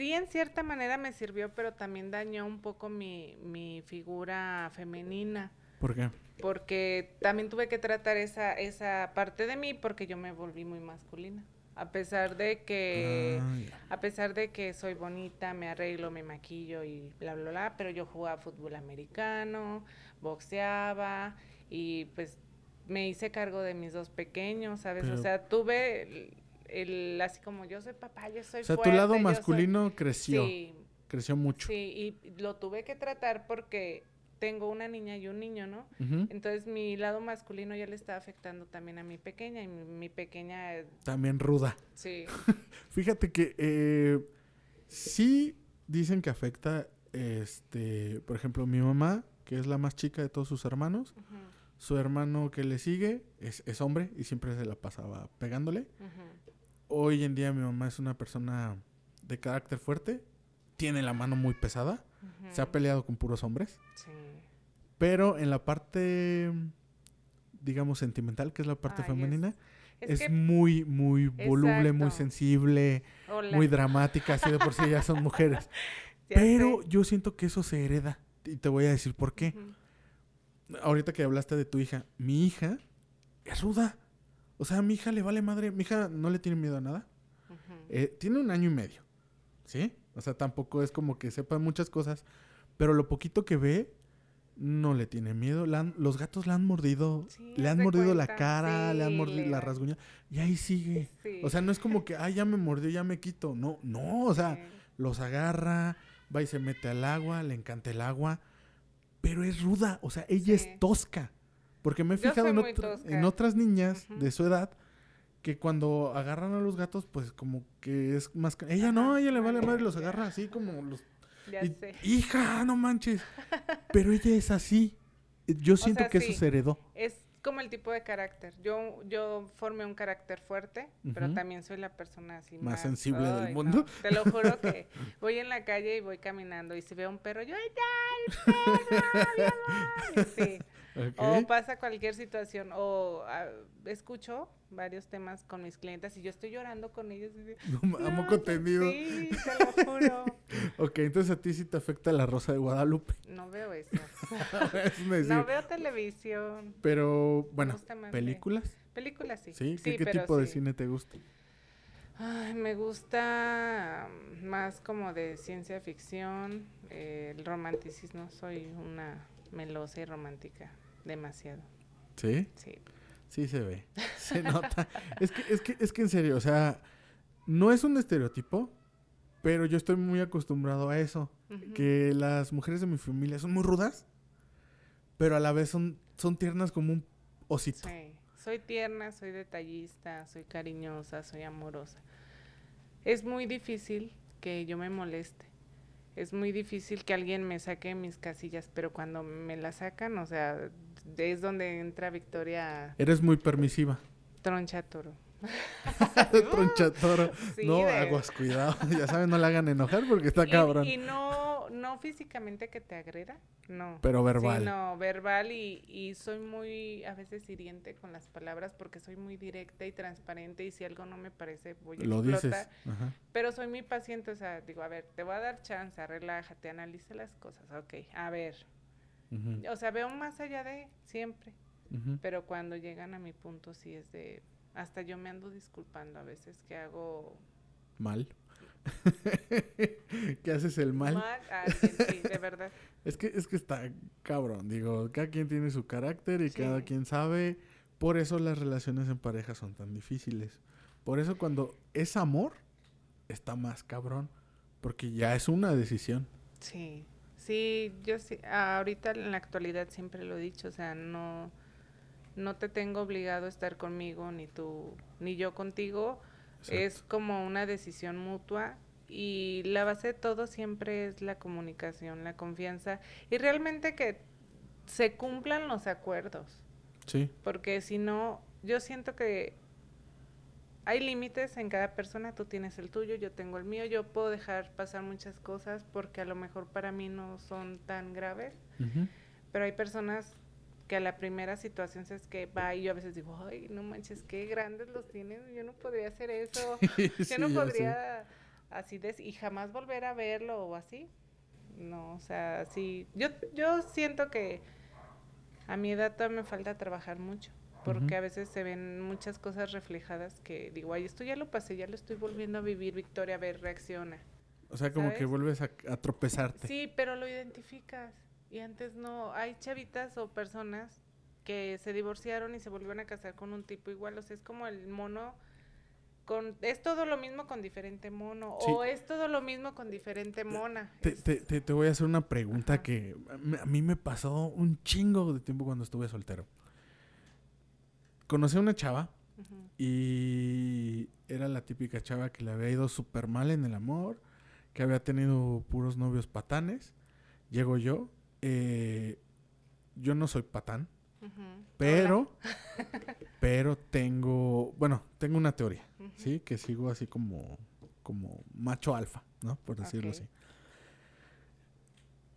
sí, en cierta manera me sirvió, pero también dañó un poco mi, mi figura femenina. ¿Por qué? Porque también tuve que tratar esa, esa parte de mí porque yo me volví muy masculina. A pesar de que, ah, a pesar de que soy bonita, me arreglo, me maquillo y bla, bla, bla, pero yo jugaba fútbol americano, boxeaba y pues me hice cargo de mis dos pequeños, ¿sabes? o sea, tuve el, así como yo soy papá, yo soy O sea, tu lado masculino creció. Sí. Creció mucho. Sí, y lo tuve que tratar porque tengo una niña y un niño, ¿no? Entonces mi lado masculino ya le está afectando también a mi pequeña y mi, pequeña... También ruda. Sí. Fíjate que eh, sí dicen que afecta, este, por ejemplo, mi mamá, que es la más chica de todos sus hermanos, su hermano que le sigue es, es, hombre y siempre se la pasaba pegándole hoy en día mi mamá es una persona de carácter fuerte, tiene la mano muy pesada, se ha peleado con puros hombres. Sí. Pero en la parte, digamos, sentimental, que es la parte femenina, es, muy, muy voluble, muy sensible, muy dramática, así de por sí ya son mujeres. Pero yo siento que eso se hereda. Y te voy a decir por qué. Ahorita que hablaste de tu hija, mi hija es ruda. O sea, a mi hija le vale madre. Mi hija no le tiene miedo a nada. Eh, tiene un año y medio. ¿Sí? O sea, tampoco es como que sepa muchas cosas. Pero lo poquito que ve, no le tiene miedo. los gatos le han mordido. le han mordido la cara, le han mordido la rasguña. Y ahí sigue. O sea, no es como que, ay, ya me mordió, ya me quito. No, no. O sea, los agarra, va y se mete al agua, le encanta el agua. Pero es ruda. O sea, ella es tosca. Porque me he fijado en, otras niñas de su edad que cuando agarran a los gatos, pues como que es más... Ella no, ella le vale madre, los agarra así como los... Ya sé. Hija, no manches. Pero ella es así. Yo siento que eso se heredó. Es como el tipo de carácter. Yo, yo formé un carácter fuerte, pero también soy la persona así más, sensible del mundo. te lo juro que voy en la calle y voy caminando y si veo un perro, yo, ¡ay, perro! sí. O pasa cualquier situación, o ah, escucho varios temas con mis clientes y yo estoy llorando con ellos. no, amo contenido. Sí, te lo juro. ok, entonces a ti sí te afecta la Rosa de Guadalupe. No veo eso. no veo televisión. Pero, bueno, ¿películas? Películas sí. ¿Sí? ¿Qué, tipo de cine te gusta? Ay, me gusta más como de ciencia ficción, el romanticismo. Soy una melosa y romántica, demasiado. ¿Sí? Sí. Sí se ve, se nota. es, que, es, que, es que en serio, o sea, no es un estereotipo, pero yo estoy muy acostumbrado a eso. Que las mujeres de mi familia son muy rudas, pero a la vez son, son tiernas como un osito. Sí, soy tierna, soy detallista, soy cariñosa, soy amorosa. Es muy difícil que yo me moleste. Es muy difícil que alguien me saque mis casillas, pero cuando me la sacan, o sea, es donde entra Victoria. Eres muy permisiva. Troncha toro. Tronchatoro. no, aguas, cuidado. ya saben, no la hagan enojar porque está cabrón. Y no, no físicamente que te agreda, no. Pero verbal. Sí, no, verbal y, y soy muy, a veces hiriente con las palabras porque soy muy directa y transparente y si algo no me parece voy a Lo explotar. Dices. Pero soy muy paciente, o sea, digo, a ver, te voy a dar chance, relájate, analice las cosas. Ok, a ver. O sea, veo más allá de siempre. Pero cuando llegan a mi punto sí es de hasta yo me ando disculpando a veces que hago... Mal. ¿Qué haces el mal? Mal, ah, sí, de verdad. es que es que está cabrón, digo, cada quien tiene su carácter y cada quien sabe, por eso las relaciones en pareja son tan difíciles. Por eso cuando es amor está más cabrón, porque ya es una decisión. Sí. Sí, yo sí, ahorita en la actualidad siempre lo he dicho, o sea, no no te tengo obligado a estar conmigo, ni tú, ni yo contigo. Es como una decisión mutua y la base de todo siempre es la comunicación, la confianza y realmente que se cumplan los acuerdos. Sí. Porque si no, yo siento que hay límites en cada persona, tú tienes el tuyo, yo tengo el mío, yo puedo dejar pasar muchas cosas porque a lo mejor para mí no son tan graves, pero hay personas que a la primera situación es que va y yo a veces digo, ay, no manches, qué grandes los tienen, yo no podría hacer eso, yo no podría así de, y jamás volver a verlo o así. No, o sea, sí, yo, yo siento que a mi edad todavía me falta trabajar mucho, porque a veces se ven muchas cosas reflejadas que digo, ay, esto ya lo pasé, ya lo estoy volviendo a vivir, Victoria, a ver, reacciona. O sea, como que vuelves a tropezarte. Sí, pero lo identificas. Y antes no, hay chavitas o personas que se divorciaron y se volvieron a casar con un tipo igual, o sea, es como el mono con, es todo lo mismo con diferente mono o es todo lo mismo con diferente mona. Te, te, te, voy a hacer una pregunta que a mí me pasó un chingo de tiempo cuando estuve soltero. Conocí a una chava y era la típica chava que le había ido súper mal en el amor, que había tenido puros novios patanes. Llego yo eh, yo no soy patán, pero, pero tengo, bueno, tengo una teoría, ¿sí? Que sigo así como, como macho alfa, ¿no? Por decirlo así.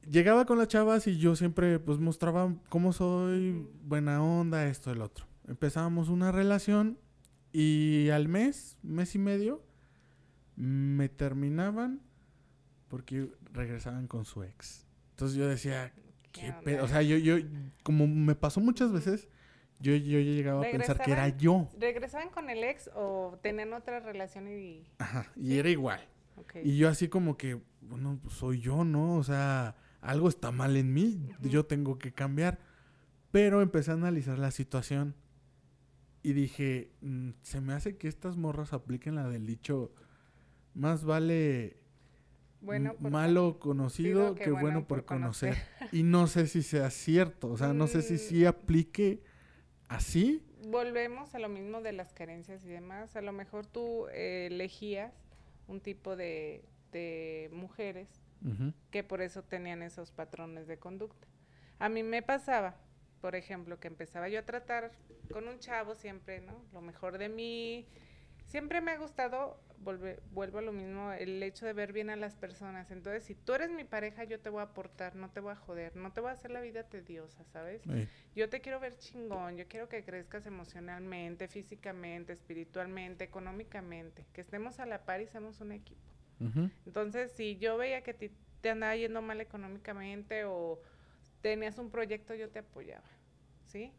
Llegaba con las chavas y yo siempre, pues, mostraba cómo soy, buena onda, esto, el otro. Empezábamos una relación y al mes, mes y medio, me terminaban porque regresaban con su ex. Entonces yo decía, ¿qué pedo? O sea, yo, yo, como me pasó muchas veces, yo, yo llegaba a pensar que era yo. ¿Regresaban con el ex o tenían otra relación y...? Ajá, y era igual. Y yo así como que, bueno, pues soy yo, ¿no? O sea, algo está mal en mí, yo tengo que cambiar. Pero empecé a analizar la situación y dije, mm, se me hace que estas morras apliquen la del dicho, más vale malo conocido que, bueno, por, conocer. y no sé si sea cierto, o sea, no sé si sí mm. aplique así. Volvemos a lo mismo de las carencias y demás. A lo mejor tú eh, elegías un tipo de, de mujeres que por eso tenían esos patrones de conducta. A mí me pasaba, por ejemplo, que empezaba yo a tratar con un chavo siempre, ¿no? Lo mejor de mí, siempre me ha gustado, vuelvo a lo mismo, el hecho de ver bien a las personas. Entonces, si tú eres mi pareja, yo te voy a aportar, no te voy a joder, no te voy a hacer la vida tediosa, ¿sabes? Yo te quiero ver chingón, yo quiero que crezcas emocionalmente, físicamente, espiritualmente, económicamente, que estemos a la par y seamos un equipo. Entonces, si yo veía que te, te andaba yendo mal económicamente o tenías un proyecto, yo te apoyaba, ¿sí?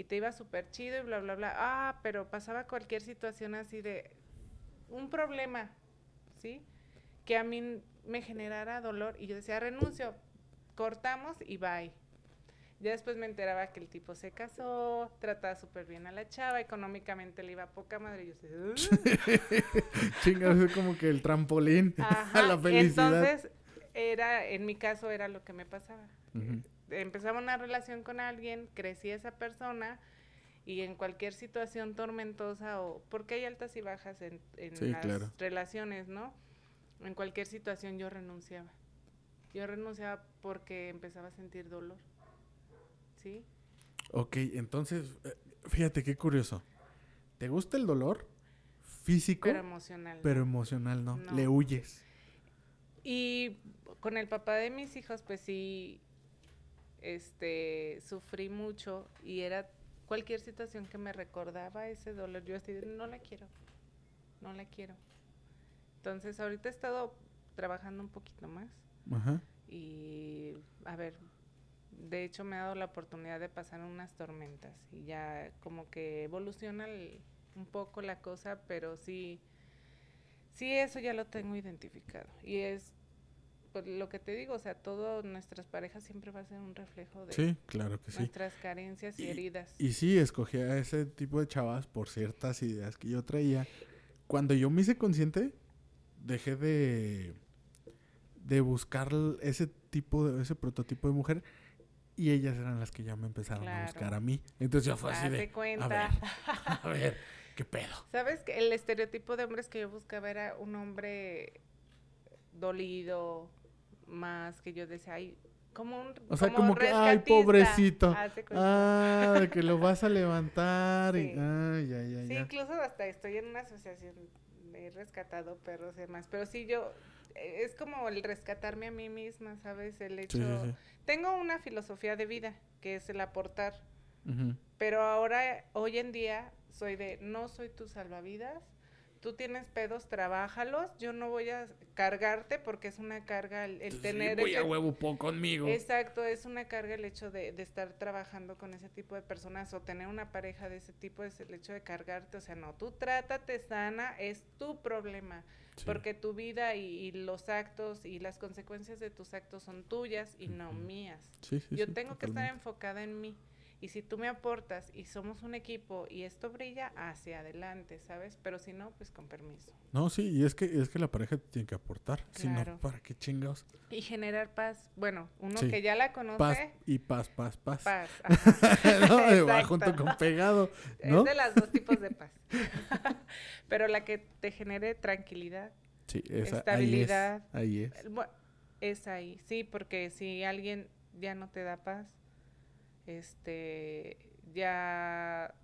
Y te iba súper chido y bla, bla, bla. Ah, pero pasaba cualquier situación así de un problema, ¿sí? Que a mí me generara dolor y yo decía, renuncio, cortamos y bye. Ya después me enteraba que el tipo se casó, trataba súper bien a la chava, económicamente le iba a poca madre. Y yo Chinga, es como que el trampolín a la felicidad. Entonces, era, en mi caso, era lo que me pasaba. Empezaba una relación con alguien, crecía esa persona y en cualquier situación tormentosa o porque hay altas y bajas en, las relaciones, ¿no? En cualquier situación yo renunciaba. Yo renunciaba porque empezaba a sentir dolor. ¿Sí? Ok, entonces, eh, fíjate qué curioso. ¿Te gusta el dolor físico? Pero emocional. Pero emocional no. Le huyes. Y con el papá de mis hijos, pues sí, este, sufrí mucho y era cualquier situación que me recordaba ese dolor, yo así, no la quiero, no la quiero. Entonces, ahorita he estado trabajando un poquito más. Ajá. Y, a ver, de hecho me ha dado la oportunidad de pasar unas tormentas y ya como que evoluciona un poco la cosa, pero sí, sí eso ya lo tengo identificado. Y es pues, lo que te digo, o sea, todo nuestras parejas siempre va a ser un reflejo de sí, claro que nuestras carencias y, heridas. Y sí, escogí a ese tipo de chavas por ciertas ideas que yo traía. Cuando yo me hice consciente, dejé de, de buscar ese tipo de, ese prototipo de mujer y ellas eran las que ya me empezaron a buscar a mí. Entonces ya fue así de, cuenta. a ver, a ver, qué pedo. ¿Sabes que el estereotipo de hombres que yo buscaba era un hombre dolido, más que yo decía, ay, como un O sea, como, que, ay, pobrecito. Ah, que lo vas a levantar y, ay, ay, ay. Sí, incluso hasta estoy en una asociación, he rescatado perros y demás, pero sí yo, eh, es como el rescatarme a mí misma, ¿sabes? El hecho... Tengo una filosofía de vida, que es el aportar, pero ahora, hoy en día, soy de, no soy tu salvavidas, tú tienes pedos, trabájalos. Yo no voy a cargarte porque es una carga el, el tener. Voy a huevo poco conmigo. Exacto, es una carga el hecho de, de, estar trabajando con ese tipo de personas o tener una pareja de ese tipo, es el hecho de cargarte. O sea, no, tú trátate sana, es tu problema. Porque tu vida y, los actos y las consecuencias de tus actos son tuyas y no mías. Yo tengo que estar enfocada en mí. Y si tú me aportas y somos un equipo y esto brilla hacia adelante, ¿sabes? Pero si no, pues con permiso. No, sí, y es que es que la pareja tiene que aportar, si no, ¿para qué chingados? Y generar paz. Bueno, uno que ya la conoce. Paz y paz, paz, paz. Paz. no, junto con pegado, ¿no? Es de los dos tipos de paz. Pero la que te genere tranquilidad, sí, esa, estabilidad. Ahí es. Ahí es. es ahí, sí, porque si alguien ya no te da paz, este, ya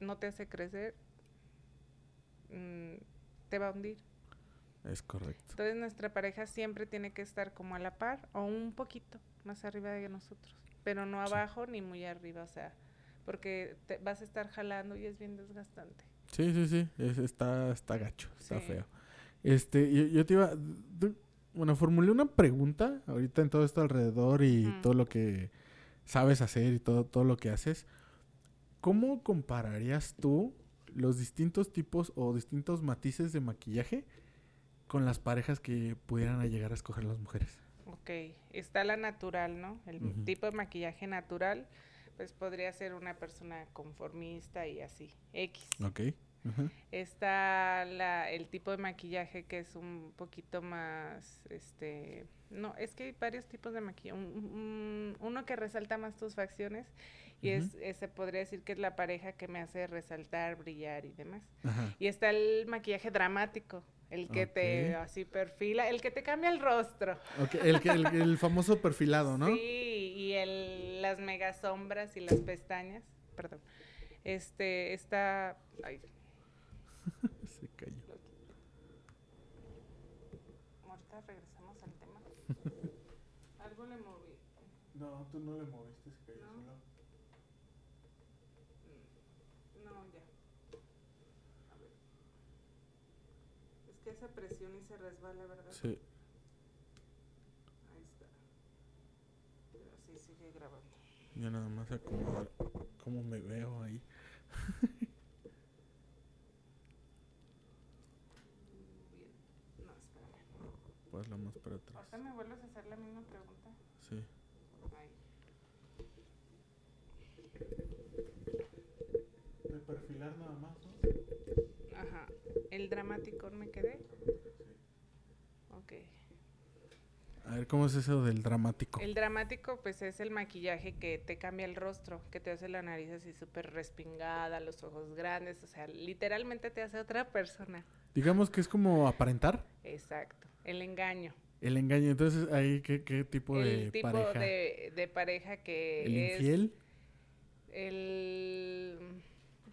no te hace crecer, mm, te va a hundir. Es correcto. Entonces nuestra pareja siempre tiene que estar como a la par o un poquito más arriba de nosotros, pero no abajo ni muy arriba, o sea, porque te vas a estar jalando y es bien desgastante. Sí, sí, sí, está, está gacho, está feo. Este, yo, te iba, bueno, formulé una pregunta ahorita en todo esto alrededor y todo lo que sabes hacer y todo, todo lo que haces, ¿cómo compararías tú los distintos tipos o distintos matices de maquillaje con las parejas que pudieran llegar a escoger las mujeres? Ok, está la natural, ¿no? El tipo de maquillaje natural, pues podría ser una persona conformista y así, X. Ok. Está la, el tipo de maquillaje que es un poquito más, este, no, es que hay varios tipos de maquillaje. uno que resalta más tus facciones y es, se podría decir que es la pareja que me hace resaltar, brillar y demás. Y está el maquillaje dramático, el que te así perfila, el que te cambia el rostro. el, que, el, famoso perfilado, ¿no? Sí, y el, las mega sombras y las pestañas, perdón. Este, está... Se cayó. Ahorita regresamos al tema. Algo le moví. No, tú no le moviste, se cayó ¿No? No, ya. A ver. Es que esa presión y se resbala, ¿verdad? Sí. Ahí está. Pero sí sigue grabando. Yo nada más acomodar cómo me veo ahí. la más para atrás. ¿Ahorita me vuelves a hacer la misma pregunta? Sí. bailar nada más, Ajá. El dramático me quedé. Ok. A ver, ¿cómo es eso del dramático? El dramático, pues es el maquillaje que te cambia el rostro, que te hace la nariz así súper respingada, los ojos grandes, o sea, literalmente te hace otra persona. Digamos que es como aparentar. Exacto. El engaño. El engaño. Entonces, ahí, ¿qué, qué tipo de el tipo pareja? De, de pareja que ¿El es infiel? el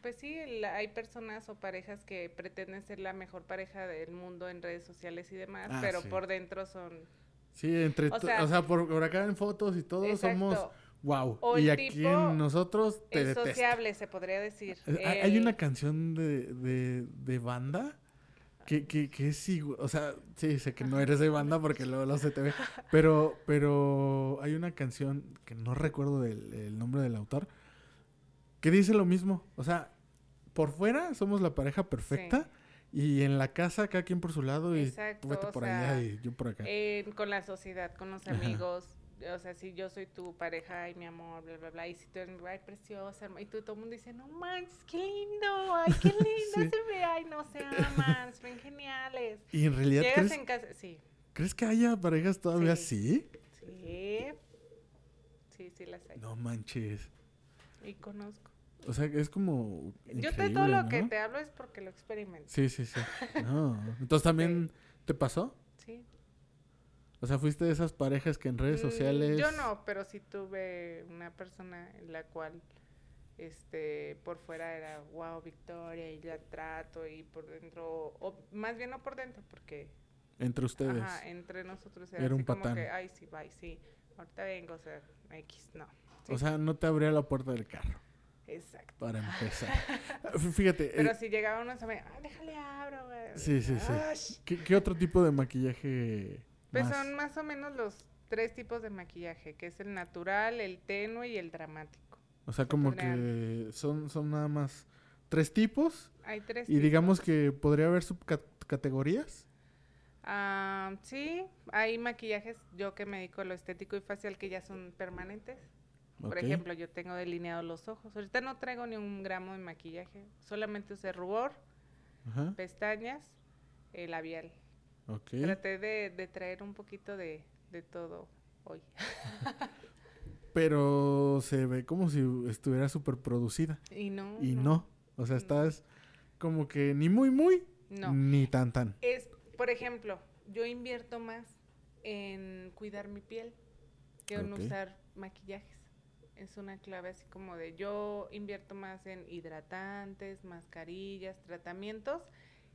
pues sí, el- hay personas o parejas que pretenden ser la mejor pareja del mundo en redes sociales y demás, Ah, pero sí. por dentro son Sí, entre... O sea- por, por acá en fotos y todo somos... Wow. O y aquí en nosotros te detesto. se podría decir. Eh, Hay El- una canción de, de, de banda que, que, que es igual, o sea, sí, sé que no eres de banda porque luego lo se te ve, pero, pero hay una canción que no recuerdo del, el nombre del autor que dice lo mismo, o sea, por fuera somos la pareja perfecta y en la casa cada quien por su lado y Exacto, tú vete por sea, allá y yo por acá. en- con la sociedad, con los Ajá. amigos. O sea, si yo soy tu pareja, ay, mi amor, bla, bla, bla. Y si tú eres, ay, preciosa, y tú, todo el mundo dice, no manches, qué lindo, ay, qué lindo Sí. se ve, ay, no se aman, se ven geniales. y en realidad, Llegas ¿crees, en casa, sí, ¿crees que haya parejas todavía Sí. así? sí, sí, sí las hay. No manches. Y conozco. O sea, es como. yo de todo lo que te hablo es porque lo experimento. Sí, sí, sí. No. Entonces también te pasó. Sí. O sea, fuiste de esas parejas que en redes Mm, sociales. Yo no, pero sí tuve una persona en la cual este por fuera era wow Victoria y la trato y por dentro o más bien no por dentro porque Entre ustedes. ajá, entre nosotros era, Era un así como patán. que ay sí bye sí ahorita vengo o sea X no sí, O sea, no te abría la puerta del carro. Exacto Para empezar. Fíjate. pero eh, si llegaba uno se me ah, déjale abro güey". Sí, sí, sí. ¿qué, qué otro tipo de maquillaje? pues más? son más o menos los tres tipos de maquillaje que es el natural el tenue y el dramático O sea, como podrían- que son, son nada más tres tipos. hay tres Y digamos que podría haber subcategorías. Ah, sí, hay maquillajes, yo que me dedico a lo estético y facial que ya son permanentes. Por ejemplo, yo tengo delineados los ojos. Ahorita no traigo ni un gramo de maquillaje, solamente usé rubor, Ajá. pestañas, eh, labial. Ok. Traté de, de traer un poquito de, de todo hoy. Pero se ve como si estuviera súper producida. Y no. Y no. O sea, estás como que ni muy, muy, No. ni tan, tan. Es, por ejemplo, yo invierto más en cuidar mi piel que en usar maquillajes. Es una clave así como de yo invierto más en hidratantes, mascarillas, tratamientos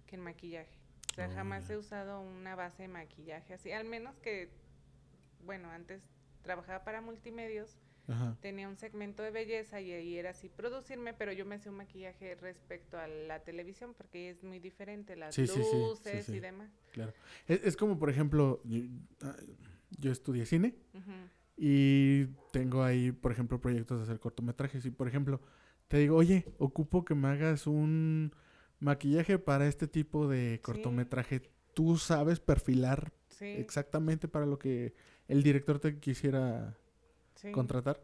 que en maquillaje. O sea, Oh, jamás he usado una base de maquillaje así, al menos que, bueno, antes trabajaba para multimedios, Ajá. tenía un segmento de belleza y ahí era así producirme, pero yo me hacía un maquillaje respecto a la televisión porque es muy diferente, las Sí, sí, sí, sí, luces sí. y demás. Claro. Es, es como, por ejemplo, yo, ah, yo estudié cine Ujú. Y tengo ahí, por ejemplo, proyectos de hacer cortometrajes. Y, por ejemplo, te digo, oye, ocupo que me hagas un maquillaje para este tipo de cortometraje. Tú sabes perfilar Sí, exactamente para lo que el director te quisiera sí. contratar.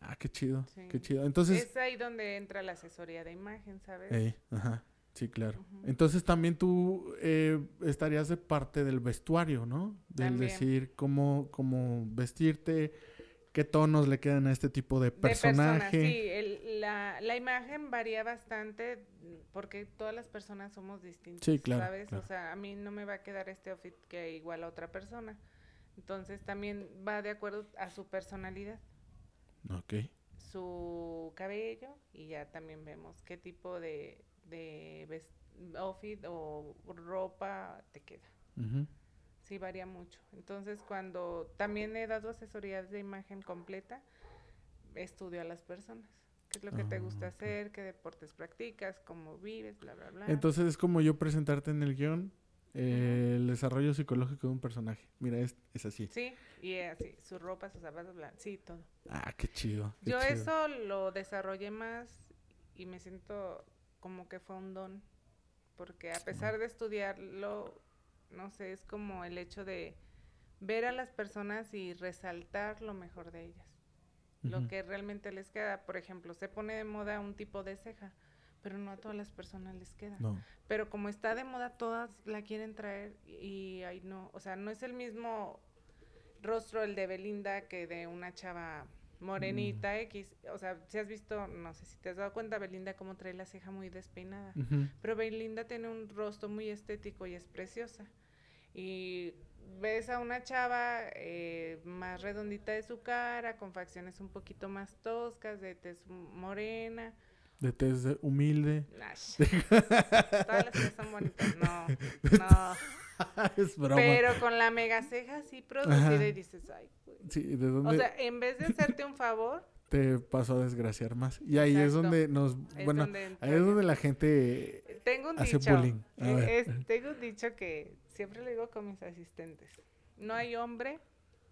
Ah, qué chido, Sí. qué chido. Entonces, es ahí donde entra la asesoría de imagen, ¿sabes? Ey, ajá, sí, claro. Ujú. Entonces también tú eh, estarías de parte del vestuario, ¿no? Del También. decir cómo, cómo vestirte, qué tonos le quedan a este tipo de De personas, personaje. sí, el- la, la imagen varía bastante porque todas las personas somos distintas, Sí, claro, ¿sabes? claro. O sea, a mí no me va a quedar este outfit que igual a otra persona. Entonces también va de acuerdo a su personalidad, Ok. su cabello y ya también vemos qué tipo de, de outfit o ropa te queda. Sí, varía mucho. Entonces, cuando también he dado asesorías de imagen completa, estudio a las personas. ¿Qué es lo que te Ah, gusta ok. hacer? ¿Qué deportes practicas? ¿Cómo vives? Bla, bla, bla. Entonces es como yo presentarte en el guion eh, el desarrollo psicológico de un personaje. Mira, es, es así. Sí, y así, su ropa, sus zapatos, bla, sí, todo. Ah, qué chido. qué Yo chido. eso lo desarrollé más y me siento como que fue un don, porque a pesar de estudiarlo, no sé, es como el hecho de ver a las personas y resaltar lo mejor de ellas. lo que realmente les queda. Por ejemplo, se pone de moda un tipo de ceja, pero no a todas las personas les queda. No. Pero como está de moda, todas la quieren traer y ahí no, o sea, no es el mismo rostro el de Belinda que de una chava morenita Mm. X. O sea, si has visto, no sé si te has dado cuenta, Belinda cómo trae la ceja muy despeinada. Pero Belinda tiene un rostro muy estético y es preciosa. Y ves a una chava eh, más redondita de su cara, con facciones un poquito más toscas, de tez morena. De tez de- humilde. Ash. Todas las que son bonitas. No, no. es broma. Pero con la mega ceja así producida Ajá. y dices, ay, güey. Sí, ¿de O dónde sea, en vez de hacerte un favor, te pasó a desgraciar más? Y ahí es donde nos... es bueno, donde ahí es donde la gente... Tengo un hace dicho. bullying. Eh, es- tengo un dicho que siempre lo digo con mis asistentes. No hay hombre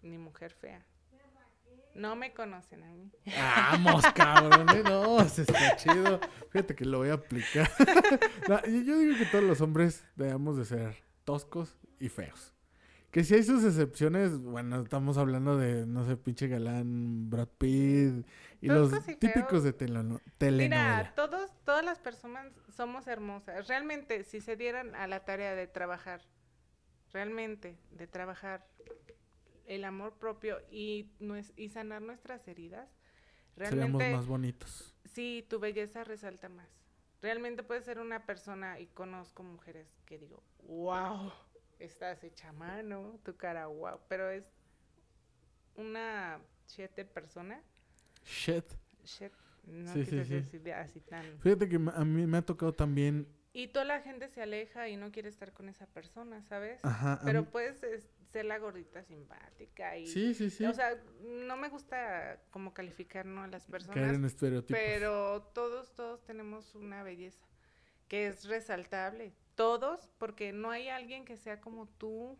ni mujer fea. No me conocen a mí. Vamos, cabrón. eh, No, se está chido. Fíjate que lo voy a aplicar. No, yo digo que todos los hombres debemos de ser toscos y feos. Que si hay sus excepciones, bueno, estamos hablando de, no sé, pinche galán, Brad Pitt y los y típicos feos. de teleno- Mira, telenovela. todos, todas las personas somos hermosas. Realmente, si se dieran a la tarea de trabajar, realmente, de trabajar el amor propio y, y sanar nuestras heridas, Seríamos realmente más bonitos. sí, tu belleza resalta más. Realmente puedes ser una persona y conozco mujeres que digo, wow, estás hecha mano, tu cara wow, pero es una siete persona, Shit. shit, no Sí, sí, sí. así tan... Fíjate que a mí me ha tocado también... Y toda la gente se aleja y no quiere estar con esa persona, ¿sabes? Ajá. Pero mí- puedes es, ser la gordita simpática y... sí, sí, sí. O sea, no me gusta como calificar ¿no? a las personas, caer en estereotipos. pero todos, todos tenemos una belleza que es resaltable. Todos, porque no hay alguien que sea como tú.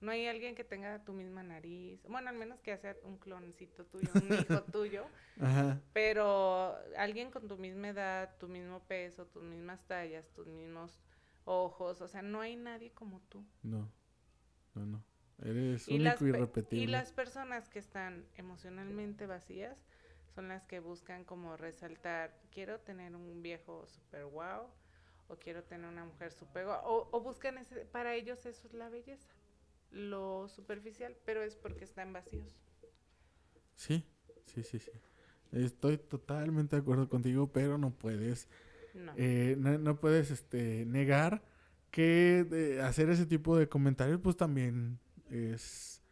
No hay alguien que tenga tu misma nariz. Bueno, al menos que sea un cloncito tuyo, un hijo tuyo. Ajá. Pero alguien con tu misma edad, tu mismo peso, tus mismas tallas, tus mismos ojos. O sea, no hay nadie como tú. No. No, no. Eres Y único y pe- irrepetible. y las personas que están emocionalmente vacías son las que buscan como resaltar, quiero tener un viejo super wow o quiero tener una mujer super guau o, o buscan ese, para ellos eso es la belleza, lo superficial, pero es porque están vacíos. Sí, sí, sí, sí. Estoy totalmente de acuerdo contigo, pero no puedes, No. eh, no, no puedes este, negar que eh, hacer ese tipo de comentarios, pues también es,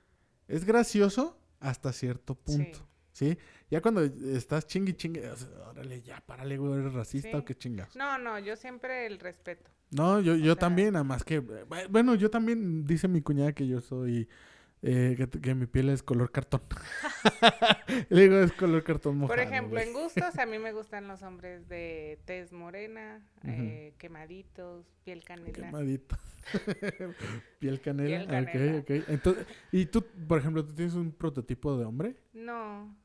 es gracioso hasta cierto punto. Sí. ¿Sí? Ya cuando estás chingui chingue, o sea, órale, ya, párale, güey, ¿eres racista Sí. o qué chingas? No, no, yo siempre el respeto. No, yo, yo sea- también, nada más que, eh, bueno, yo también, dice mi cuñada que yo soy, eh, que, que mi piel es color cartón. Le digo, es color cartón mojado. Por ejemplo, en gustos a mí me gustan los hombres de tez morena, eh, quemaditos, piel canela. Quemadito. piel canela. Piel canela. Ok, ok. Entonces, ¿y tú, por ejemplo, tú tienes un prototipo de hombre? No,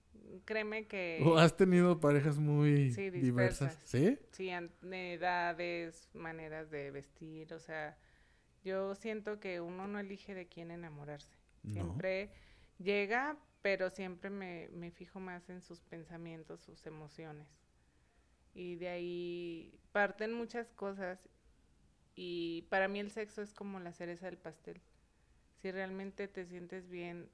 créeme que... ¿O has tenido parejas muy Sí, diversas? ¿Sí? Sí, edades, maneras de vestir, o sea, yo siento que uno no elige de quién enamorarse. No. Siempre llega, pero siempre me, me fijo más en sus pensamientos, sus emociones. Y de ahí parten muchas cosas. Y para mí el sexo es como la cereza del pastel. Si realmente te sientes bien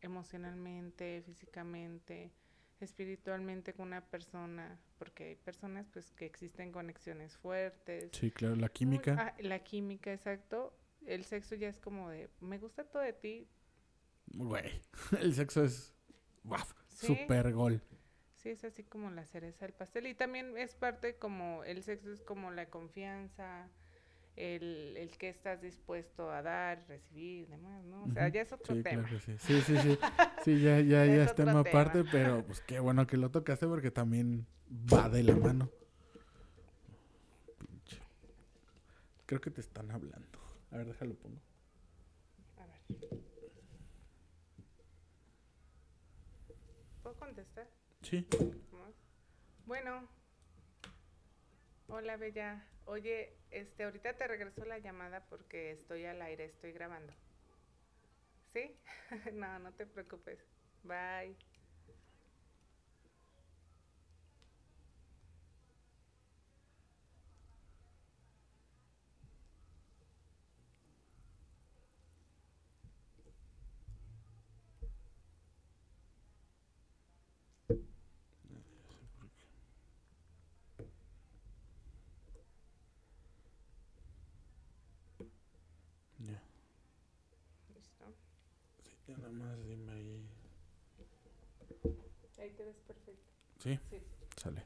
emocionalmente, físicamente, espiritualmente con una persona, porque hay personas pues que existen conexiones fuertes. Sí, claro, la muy- química. ah, la química, exacto. El sexo ya es como de, me gusta todo de ti. Güey, el sexo es Sí. super gol. Sí, es así como la cereza del pastel. Y también es parte como, el sexo es como la confianza, el, el que estás dispuesto a dar, recibir, demás, ¿no? O sea, ya es otro Sí, tema. claro sí. Sí, sí, sí. Sí, ya, ya, Es ya es tema tema. aparte, pero pues qué bueno que lo tocaste porque también va de la mano. Pinche. Creo que te están hablando. A ver, déjalo pongo. A ver. ¿Puedo contestar? Sí. ¿No? Bueno. Hola, Bella. Oye, este, ahorita te regreso la llamada porque estoy al aire, estoy grabando. ¿Sí? no, no te preocupes. Bye. Ya. ¿Listo? Sí, ya nada más dime ahí. Ahí te ves perfecto. Sí, Sí. sale.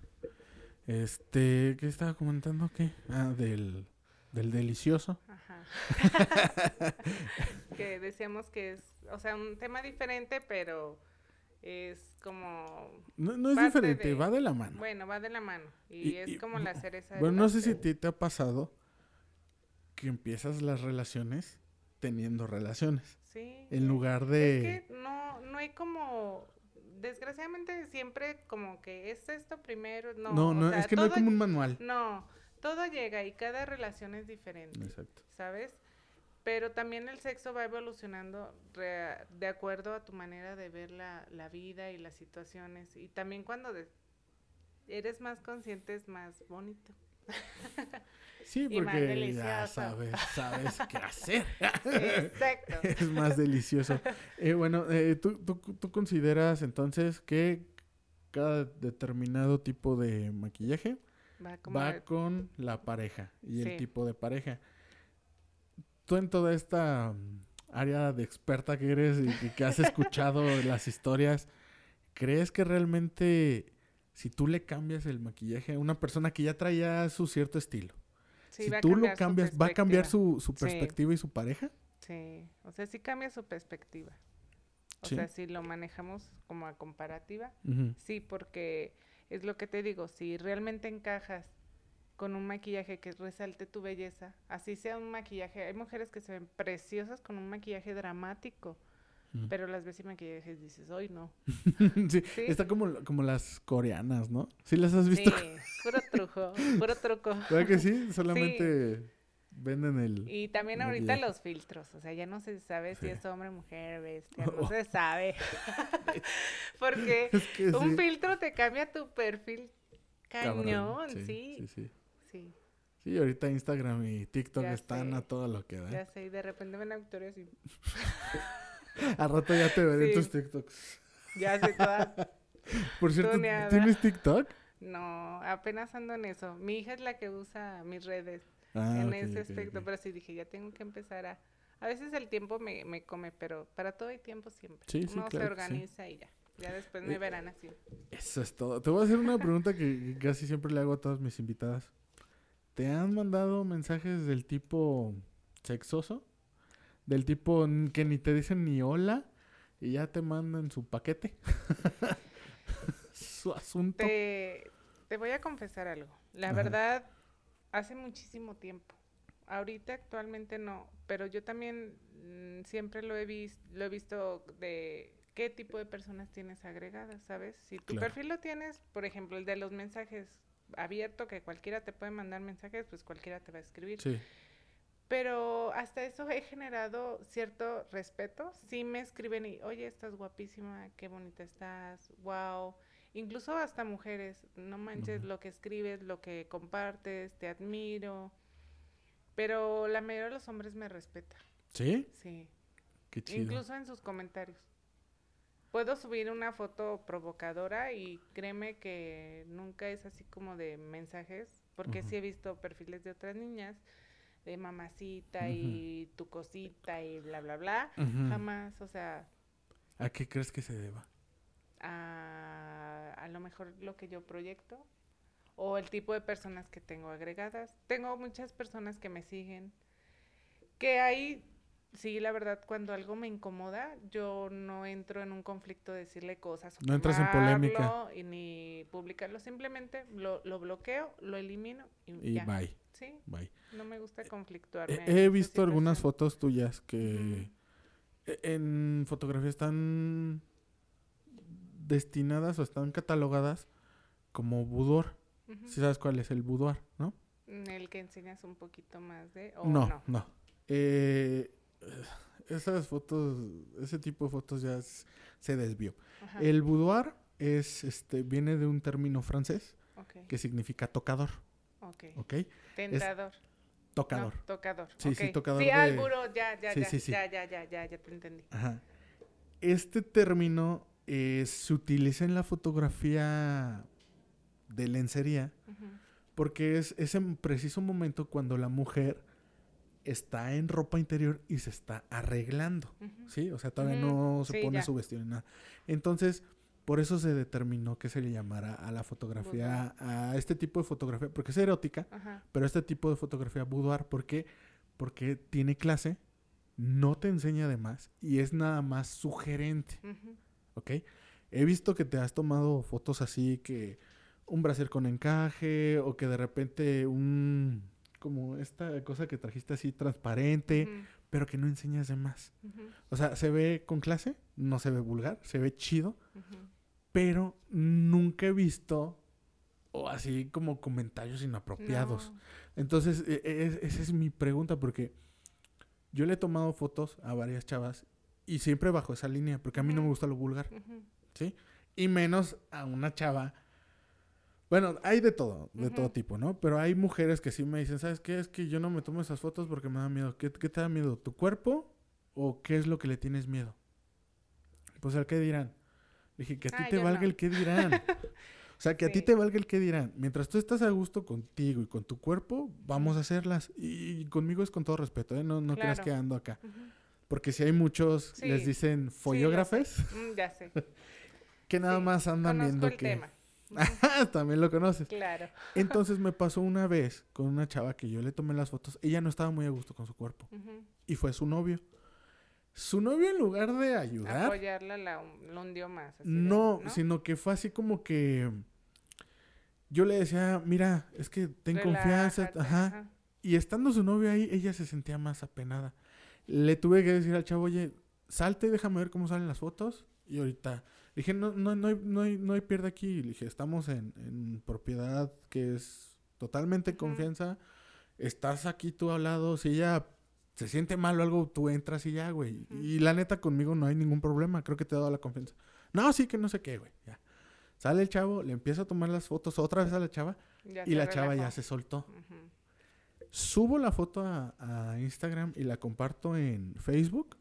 Este, ¿qué estaba comentando? ¿Qué? Ah, del, del delicioso. Ajá. que decíamos que es, o sea, un tema diferente, pero es como, No, no es diferente, de- va de la mano. bueno, va de la mano. Y, Y- es y- como la cereza Bueno, no sé si ti te ha pasado que empiezas las relaciones teniendo relaciones. Sí. En lugar de... Es que no, no hay como, desgraciadamente siempre como que es esto primero, no. no, o no, sea, es que no hay como un manual. No, todo llega y cada relación es diferente. Exacto. ¿sabes? Pero también el sexo va evolucionando de acuerdo a tu manera de ver la, la vida y las situaciones. Y también cuando de- eres más consciente es más bonito. Sí, porque ya sabes, sabes qué hacer. Exacto. es más delicioso. Eh, bueno, eh, ¿tú, tú, tú consideras entonces que cada determinado tipo de maquillaje Va con la pareja y el tipo de pareja. Tú en toda esta mm, área de experta que eres y, y que has escuchado las historias, ¿crees que realmente si tú le cambias el maquillaje a una persona que ya traía su cierto estilo, sí, si tú lo cambias, va a cambiar su, su Sí. perspectiva y su pareja? Sí, o sea, sí cambia su perspectiva. O Sí. sea, si lo manejamos como a comparativa. Sí, porque es lo que te digo, si realmente encajas con un maquillaje que resalte tu belleza, así sea un maquillaje, hay mujeres que se ven preciosas con un maquillaje dramático, Mm. pero las ves y dices, hoy no. sí, Sí. está como, como las coreanas, ¿no? ¿Sí las has visto? Sí, puro truco, puro truco. ¿Verdad que sí? Solamente venden el... Y también ahorita Maquillaje. los filtros, o sea, ya no se sabe si es hombre, mujer, bestia, no se sabe. Porque Es que un filtro te cambia tu perfil cañón, Sí, sí. sí, sí. Sí, Sí, ahorita Instagram y TikTok Ya están sé. a todo lo que da. ya sé, y de repente ven a Victoria así, A rato ya te veré en Sí. tus TikToks. ya sé toda. Por cierto, Tuneada. ¿tienes TikTok? No, apenas ando en eso. Mi hija es la que usa mis redes Ah, en ese aspecto, pero sí dije, ya tengo que empezar a... A veces el tiempo me, me come, pero para todo hay tiempo siempre. Sí, sí, Uno claro se sí. organiza y ya. Ya después me Eh, verán así. Eso es todo. Te voy a hacer una pregunta que casi siempre le hago a todas mis invitadas. ¿Te han mandado mensajes del tipo sexoso? Del tipo que ni te dicen ni hola y ya te mandan su paquete. su asunto. Te, te voy a confesar algo. La Ajá. verdad, hace muchísimo tiempo. Ahorita actualmente no, pero yo también mm, siempre lo he, vis- lo he visto de qué tipo de personas tienes agregadas, ¿sabes? Si tu Claro. perfil lo tienes, por ejemplo, el de los mensajes abierto, que cualquiera te puede mandar mensajes, pues cualquiera te va a escribir. Sí. Pero hasta eso he generado cierto respeto. Sí me escriben y, oye, estás guapísima, qué bonita estás, wow. Incluso hasta mujeres, no manches lo que escribes, lo que compartes, te admiro. Pero la mayoría de los hombres me respeta, ¿Sí? sí. Qué chido. Incluso en sus comentarios. Puedo subir una foto provocadora y créeme que nunca es así como de mensajes, porque sí he visto perfiles de otras niñas, de mamacita y tu cosita y bla, bla, bla. Jamás, o sea, ¿A qué crees que se deba? a, a lo mejor lo que yo proyecto o el tipo de personas que tengo agregadas. Tengo muchas personas que me siguen, que ahí, sí, la verdad, cuando algo me incomoda, yo no entro en un conflicto de decirle cosas. No entras en polémica. Y ni publicarlo, simplemente lo, lo bloqueo, lo elimino y, Y ya. bye, Sí, bye. no me gusta conflictuarme. He, visto algunas fotos tuyas que e- en fotografía están destinadas o están catalogadas como boudoir. Si sabes cuál es el boudoir, ¿no? El que enseñas un poquito más de... no, no. no. Eh, esas fotos, ese tipo de fotos ya se desvió. Ajá, El boudoir es, este, viene de un término francés que significa tocador, ok. ¿ok? Tentador. Tocador. No, tocador. Sí, sí, ok. tocador Sí, de- al buró, ya, ya, Sí, ya, sí, sí. ya, ya, ya, ya, ya te entendí. Ajá. Este término eh, se utiliza en la fotografía de lencería Ujú, porque es ese preciso momento cuando la mujer está en ropa interior y se está arreglando, ¿sí? O sea, todavía no se pone su vestido ni nada. Entonces, por eso se determinó que se le llamara a la fotografía, a este tipo de fotografía, porque es erótica, pero este tipo de fotografía boudoir, ¿por qué? Porque tiene clase, no te enseña de más y es nada más sugerente, ¿ok? He visto que te has tomado fotos así que un brasier con encaje o que de repente un como esta cosa que trajiste así transparente, pero que no enseñas de más. O sea, se ve con clase, no se ve vulgar, se ve chido, pero nunca he visto o así como comentarios inapropiados. Entonces, e, e, esa es mi pregunta porque yo le he tomado fotos a varias chavas y siempre bajo esa línea, porque a mí no me gusta lo vulgar, ¿sí? Y menos a una chava bueno, hay de todo, de todo tipo, ¿no? Pero hay mujeres que sí me dicen, ¿sabes qué? Es que yo no me tomo esas fotos porque me da miedo. ¿Qué, te da miedo? ¿Tu cuerpo o qué es lo que le tienes miedo? Pues al qué dirán. Dije, que a ti te valga el qué dirán. o sea, que a ti te valga el qué dirán. Mientras tú estás a gusto contigo y con tu cuerpo, vamos a hacerlas. Y, conmigo es con todo respeto, ¿eh? No, no creas que ando acá. Porque si hay muchos, les dicen follógrafes. Mm, ya sé. que nada más andan viendo que... También lo conoces. Claro. Entonces me pasó una vez con una chava que yo le tomé las fotos. Ella no estaba muy a gusto con su cuerpo. Y fue su novio. Su novio en lugar de ayudar... Apoyarla la, hundió más. no, sino que fue así como que... Yo le decía, mira, es que ten confianza. Ajá. Y estando su novio ahí, ella se sentía más apenada. Le tuve que decir al chavo, oye, salte y déjame ver cómo salen las fotos. Y ahorita dije, no, no, no, hay, no, hay, no hay pierde aquí. Le dije, estamos en, en propiedad que es totalmente confianza. Estás aquí tú al lado. Si ella se siente mal o algo, tú entras y ya, güey. Y la neta, conmigo no hay ningún problema. Creo que te he dado la confianza. No, sí que no sé qué, güey. Ya. Sale el chavo, le empieza a tomar las fotos otra vez a la chava. y la chava ya se soltó. Subo la foto a, a Instagram y la comparto en Facebook.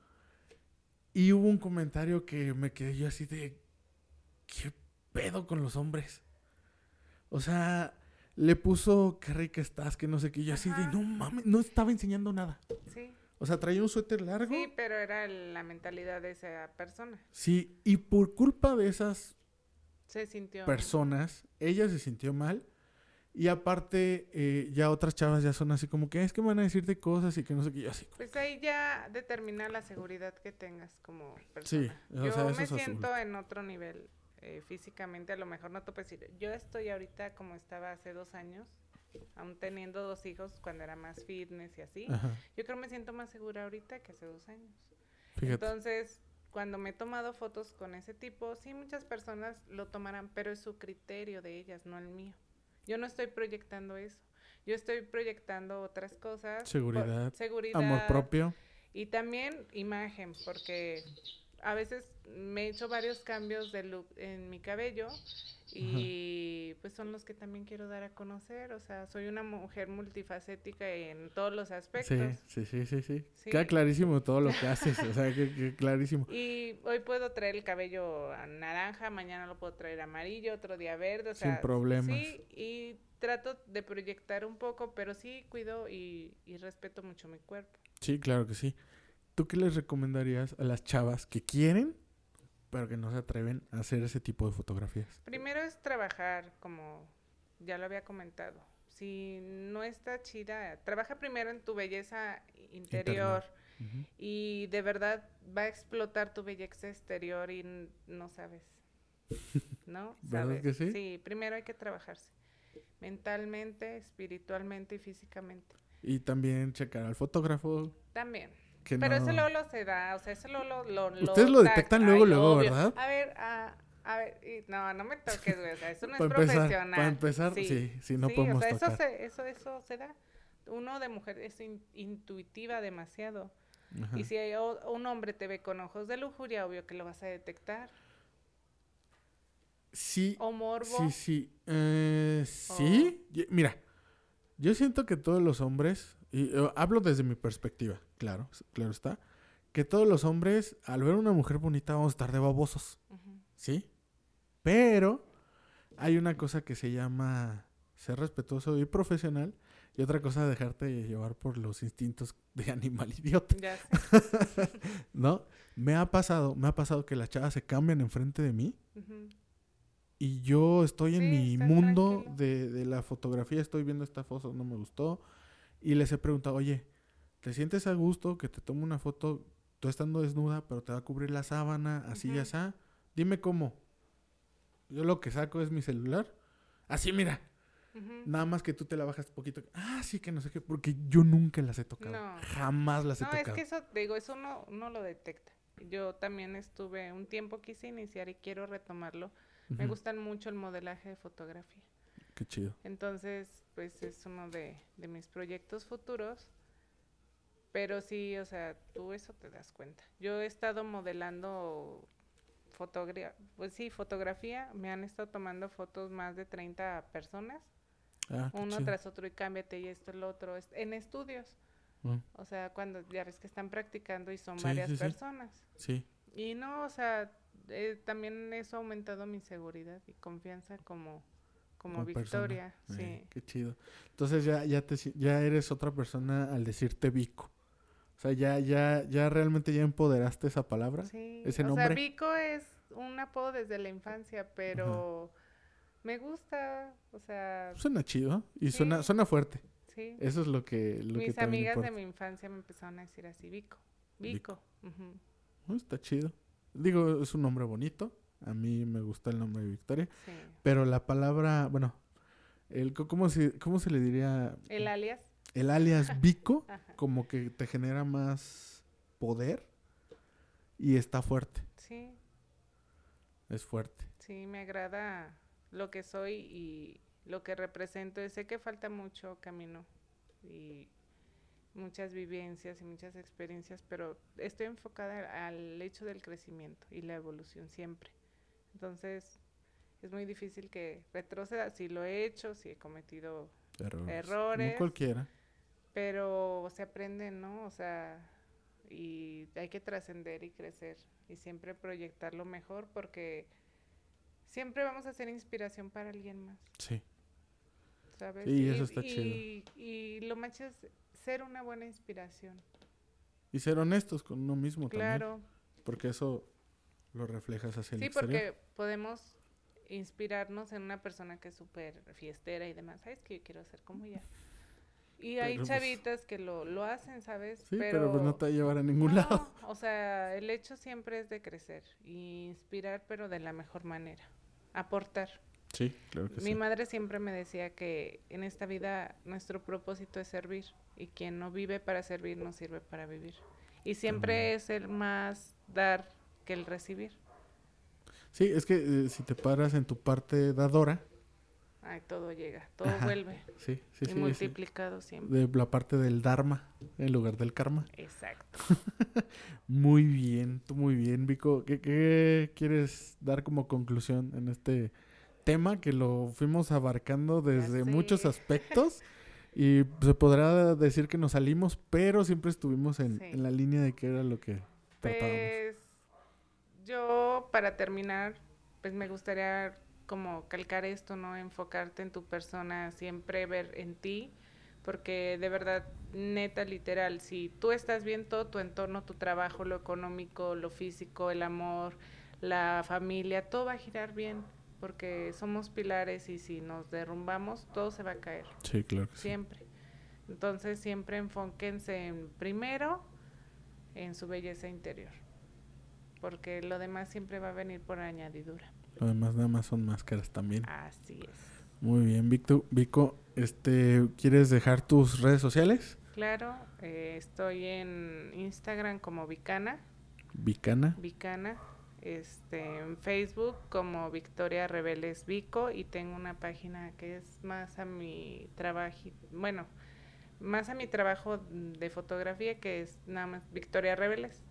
Y hubo un comentario que me quedé yo así de, ¿qué pedo con los hombres? O sea, le puso, qué rica estás, que no sé qué. Yo así de, no mames, no estaba enseñando nada. Sí. O sea, traía un suéter largo. Sí, pero era la mentalidad de esa persona. Sí, y por culpa de esas se sintió personas, ella se sintió mal y aparte, eh, ya otras chavas ya son así como que es que van a decirte cosas y que no sé qué. Yo así. Pues ahí ya determina la seguridad que tengas como persona. Sí, yo me siento en otro nivel eh, físicamente. A lo mejor no te puedo decir. Yo estoy ahorita como estaba hace dos años, aún teniendo dos hijos cuando era más fitness y así. Yo creo que me siento más segura ahorita que hace dos años. Entonces, cuando me he tomado fotos con ese tipo, sí, muchas personas lo tomarán, pero es su criterio de ellas, no el mío. Yo no estoy proyectando eso. Yo estoy proyectando otras cosas. Seguridad. seguridad. Amor propio. Y también imagen, porque a veces me he hecho varios cambios de look en mi cabello y pues son los que también quiero dar a conocer. O sea, soy una mujer multifacética en todos los aspectos. Sí, sí, sí, sí, sí. Queda clarísimo todo lo que haces, o sea, que, clarísimo. Y hoy puedo traer el cabello naranja, mañana lo puedo traer amarillo, otro día verde, o sea. Sin problemas. Sí, y trato de proyectar un poco, pero sí cuido y, y respeto mucho mi cuerpo. Sí, claro que sí. ¿Tú qué les recomendarías a las chavas que quieren pero que no se atreven a hacer ese tipo de fotografías? Primero es trabajar, como ya lo había comentado. Si no está chida, trabaja primero en tu belleza interior. Y de verdad va a explotar tu belleza exterior y no sabes. ¿No? ¿Verdad que sí? Sí, primero hay que trabajarse. Mentalmente, espiritualmente y físicamente. Y también checar al fotógrafo. También. Pero ese luego lo se da, o sea, ese luego lo... lo Ustedes lo detectan luego, luego, ¿verdad? A ver, a, a ver, no, no me toques, güey, o sea, eso no es profesional. Para empezar, sí, sí, no podemos o sea, Eso se, eso, eso se da. Uno de mujer es intuitiva demasiado. Y si un hombre te ve con ojos de lujuria, obvio que lo vas a detectar. Sí. O morbo. Sí, sí. Eh, sí. Mira, yo siento que todos los hombres y eh, hablo desde mi perspectiva, claro, claro está, que todos los hombres al ver una mujer bonita vamos a estar de babosos, ¿sí? Pero hay una cosa que se llama ser respetuoso y profesional Y otra cosa, dejarte llevar por los instintos de animal idiota. ¿No? Me ha pasado, me ha pasado que las chavas se cambian enfrente de mí y yo estoy en Sí, mi mundo de, de la fotografía, estoy viendo esta foto, no me gustó. Y les he preguntado, oye, ¿te sientes a gusto que te tome una foto tú estando desnuda, pero te va a cubrir la sábana, así y Ujú. así? Dime cómo. Yo lo que saco es mi celular. Así, mira. Ujú. Nada más que tú te la bajas poquito. Ah, sí, que no sé qué. Porque yo nunca las he tocado. No. Jamás las he No, es tocado. que eso, digo, eso no, no lo detecta. Yo también estuve, un tiempo quise iniciar y quiero retomarlo. Me Ujú. gustan mucho el modelaje de fotografía. Qué chido. Entonces, pues es uno de, de mis proyectos futuros. Pero sí, o sea, tú eso te das cuenta. Yo he estado modelando fotografía, pues sí, fotografía. Me han estado tomando fotos más de 30 personas, Ah, uno chido. tras otro y cámbiate y esto, el otro, en estudios. Mm, O sea, cuando ya ves que están practicando y son Sí, varias sí, personas. Sí. Y no, o sea, eh, también eso ha aumentado mi seguridad y confianza como, como, como persona. Victoria. Eh, Sí. qué chido. Entonces ya, ya, te, ya eres otra persona al decirte Vico. O sea, ya, ya, ya realmente ya empoderaste esa palabra. Sí, ese o nombre. sea, Vico es un apodo desde la infancia, pero me gusta, o sea, Suena chido y suena, Sí. suena fuerte. sí. Eso es lo que, lo Mis amigas de mi infancia me empezaron a decir así, Vico, Vico. Vico. Oh, está chido. Digo, es un nombre bonito. A mí me gusta el nombre de Victoria. sí. Pero la palabra, bueno, el, ¿cómo, se, ¿cómo se le diría? El alias, El alias Vico, como que te genera más poder y está fuerte. sí, Es fuerte. sí, me agrada lo que soy y lo que represento. Sé que falta mucho camino y muchas vivencias y muchas experiencias, pero estoy enfocada al hecho del crecimiento y la evolución siempre. Entonces, es muy difícil que retroceda. Si lo he hecho, si he cometido, Errores. Cualquiera. Pero se aprende, ¿no? O sea, y hay que trascender y crecer y siempre proyectar lo mejor porque siempre vamos a ser inspiración para alguien más, Sí. ¿sabes? Sí, eso está y, y lo más es ser una buena inspiración. Y ser honestos con uno mismo también. Claro. Porque eso lo reflejas hacia el Sí, exterior. porque podemos inspirarnos en una persona que es súper fiestera y demás. ¿Sabes que yo quiero ser como ella? Y hay Pero, pues, chavitas que lo, lo hacen, ¿sabes? Sí, pero, pues no te va a llevar a ningún No, lado. O sea, el hecho siempre es de crecer y inspirar, pero de la mejor manera. Aportar. Sí, claro que Mi sí. madre siempre me decía que en esta vida nuestro propósito es servir y quien no vive para servir no sirve para vivir. Y siempre es el más dar que el recibir. Sí, es que eh, si te paras en tu parte dadora, Ay, todo llega, todo Ajá. vuelve. sí, sí, y sí, sí. multiplicado siempre. De la parte del dharma en lugar del karma. Exacto. Muy bien, tú muy bien, Vico. ¿Qué, qué quieres dar como conclusión en este tema que lo fuimos abarcando desde muchos aspectos? Y se podrá decir que nos salimos, pero siempre estuvimos en, Sí. en la línea de qué era lo que tratábamos. Pues yo para terminar, pues me gustaría como calcar esto, ¿no? Enfocarte en tu persona, siempre ver en ti, porque de verdad, neta, literal, si tú estás bien, todo tu entorno, tu trabajo, lo económico, lo físico, el amor, la familia, todo va a girar bien, porque somos pilares y si nos derrumbamos, todo se va a caer Sí, claro que sí. siempre. Entonces siempre enfóquense en primero en su belleza interior, porque lo demás siempre va a venir por añadidura. Lo demás nada más son máscaras también. Así es. Muy bien, Victo, Vico, este, ¿quieres dejar tus redes sociales? Claro, eh, estoy en Instagram como Vicana, Vicana. Vicana, este, en Facebook como Victoria Rebeles Vico y tengo una página que es más a mi trabajo, bueno, más a mi trabajo de fotografía que es nada más Victoria Rebeles.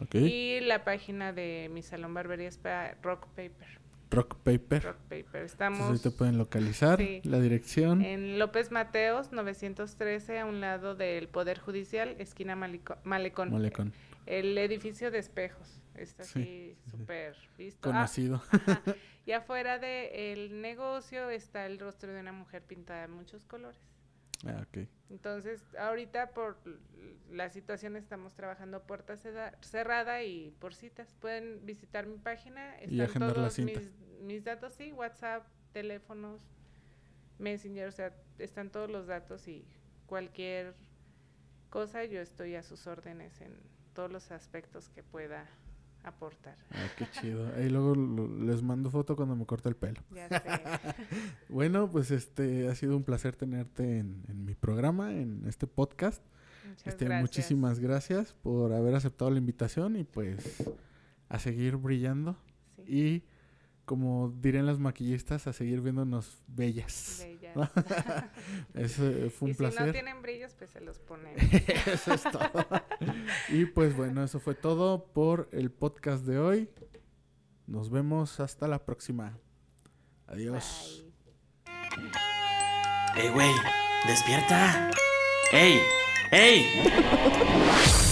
Ok. Y la página de mi salón barbería es para Rock Paper. Rock Paper. Rock Paper. Entonces Estamos ahí te pueden localizar. sí. La dirección. en López Mateos 913 a un lado del Poder Judicial, esquina Malico- Malecón. Malecón. El edificio de espejos. Está Sí, así sí, sí. súper visto. Ah, Conocido. ajá. Y afuera del negocio está el rostro de una mujer pintada de muchos colores. Ah, ok. Entonces, ahorita por la situación estamos trabajando puerta cerrada y por citas. Pueden visitar mi página. Están todos mis, mis datos, sí, WhatsApp, teléfonos, Messenger, o sea, están todos los datos y cualquier cosa yo estoy a sus órdenes en todos los aspectos que pueda aportar. Ay, qué chido. Ahí luego les mando foto cuando me corte el pelo. Ya sé. bueno, pues este ha sido un placer tenerte en, mi programa, en este podcast. Muchas este, Muchísimas gracias por haber aceptado la invitación y pues a seguir brillando. Y como dirían las maquillistas, a seguir viéndonos bellas. Bellas. Eso fue un y placer. Si no tienen brillos, pues se los ponen. eso es todo. y pues bueno, eso fue todo por el podcast de hoy. Nos vemos hasta la próxima. Adiós. ¡Ey, güey! ¡Despierta! ¡Ey! ¡Ey!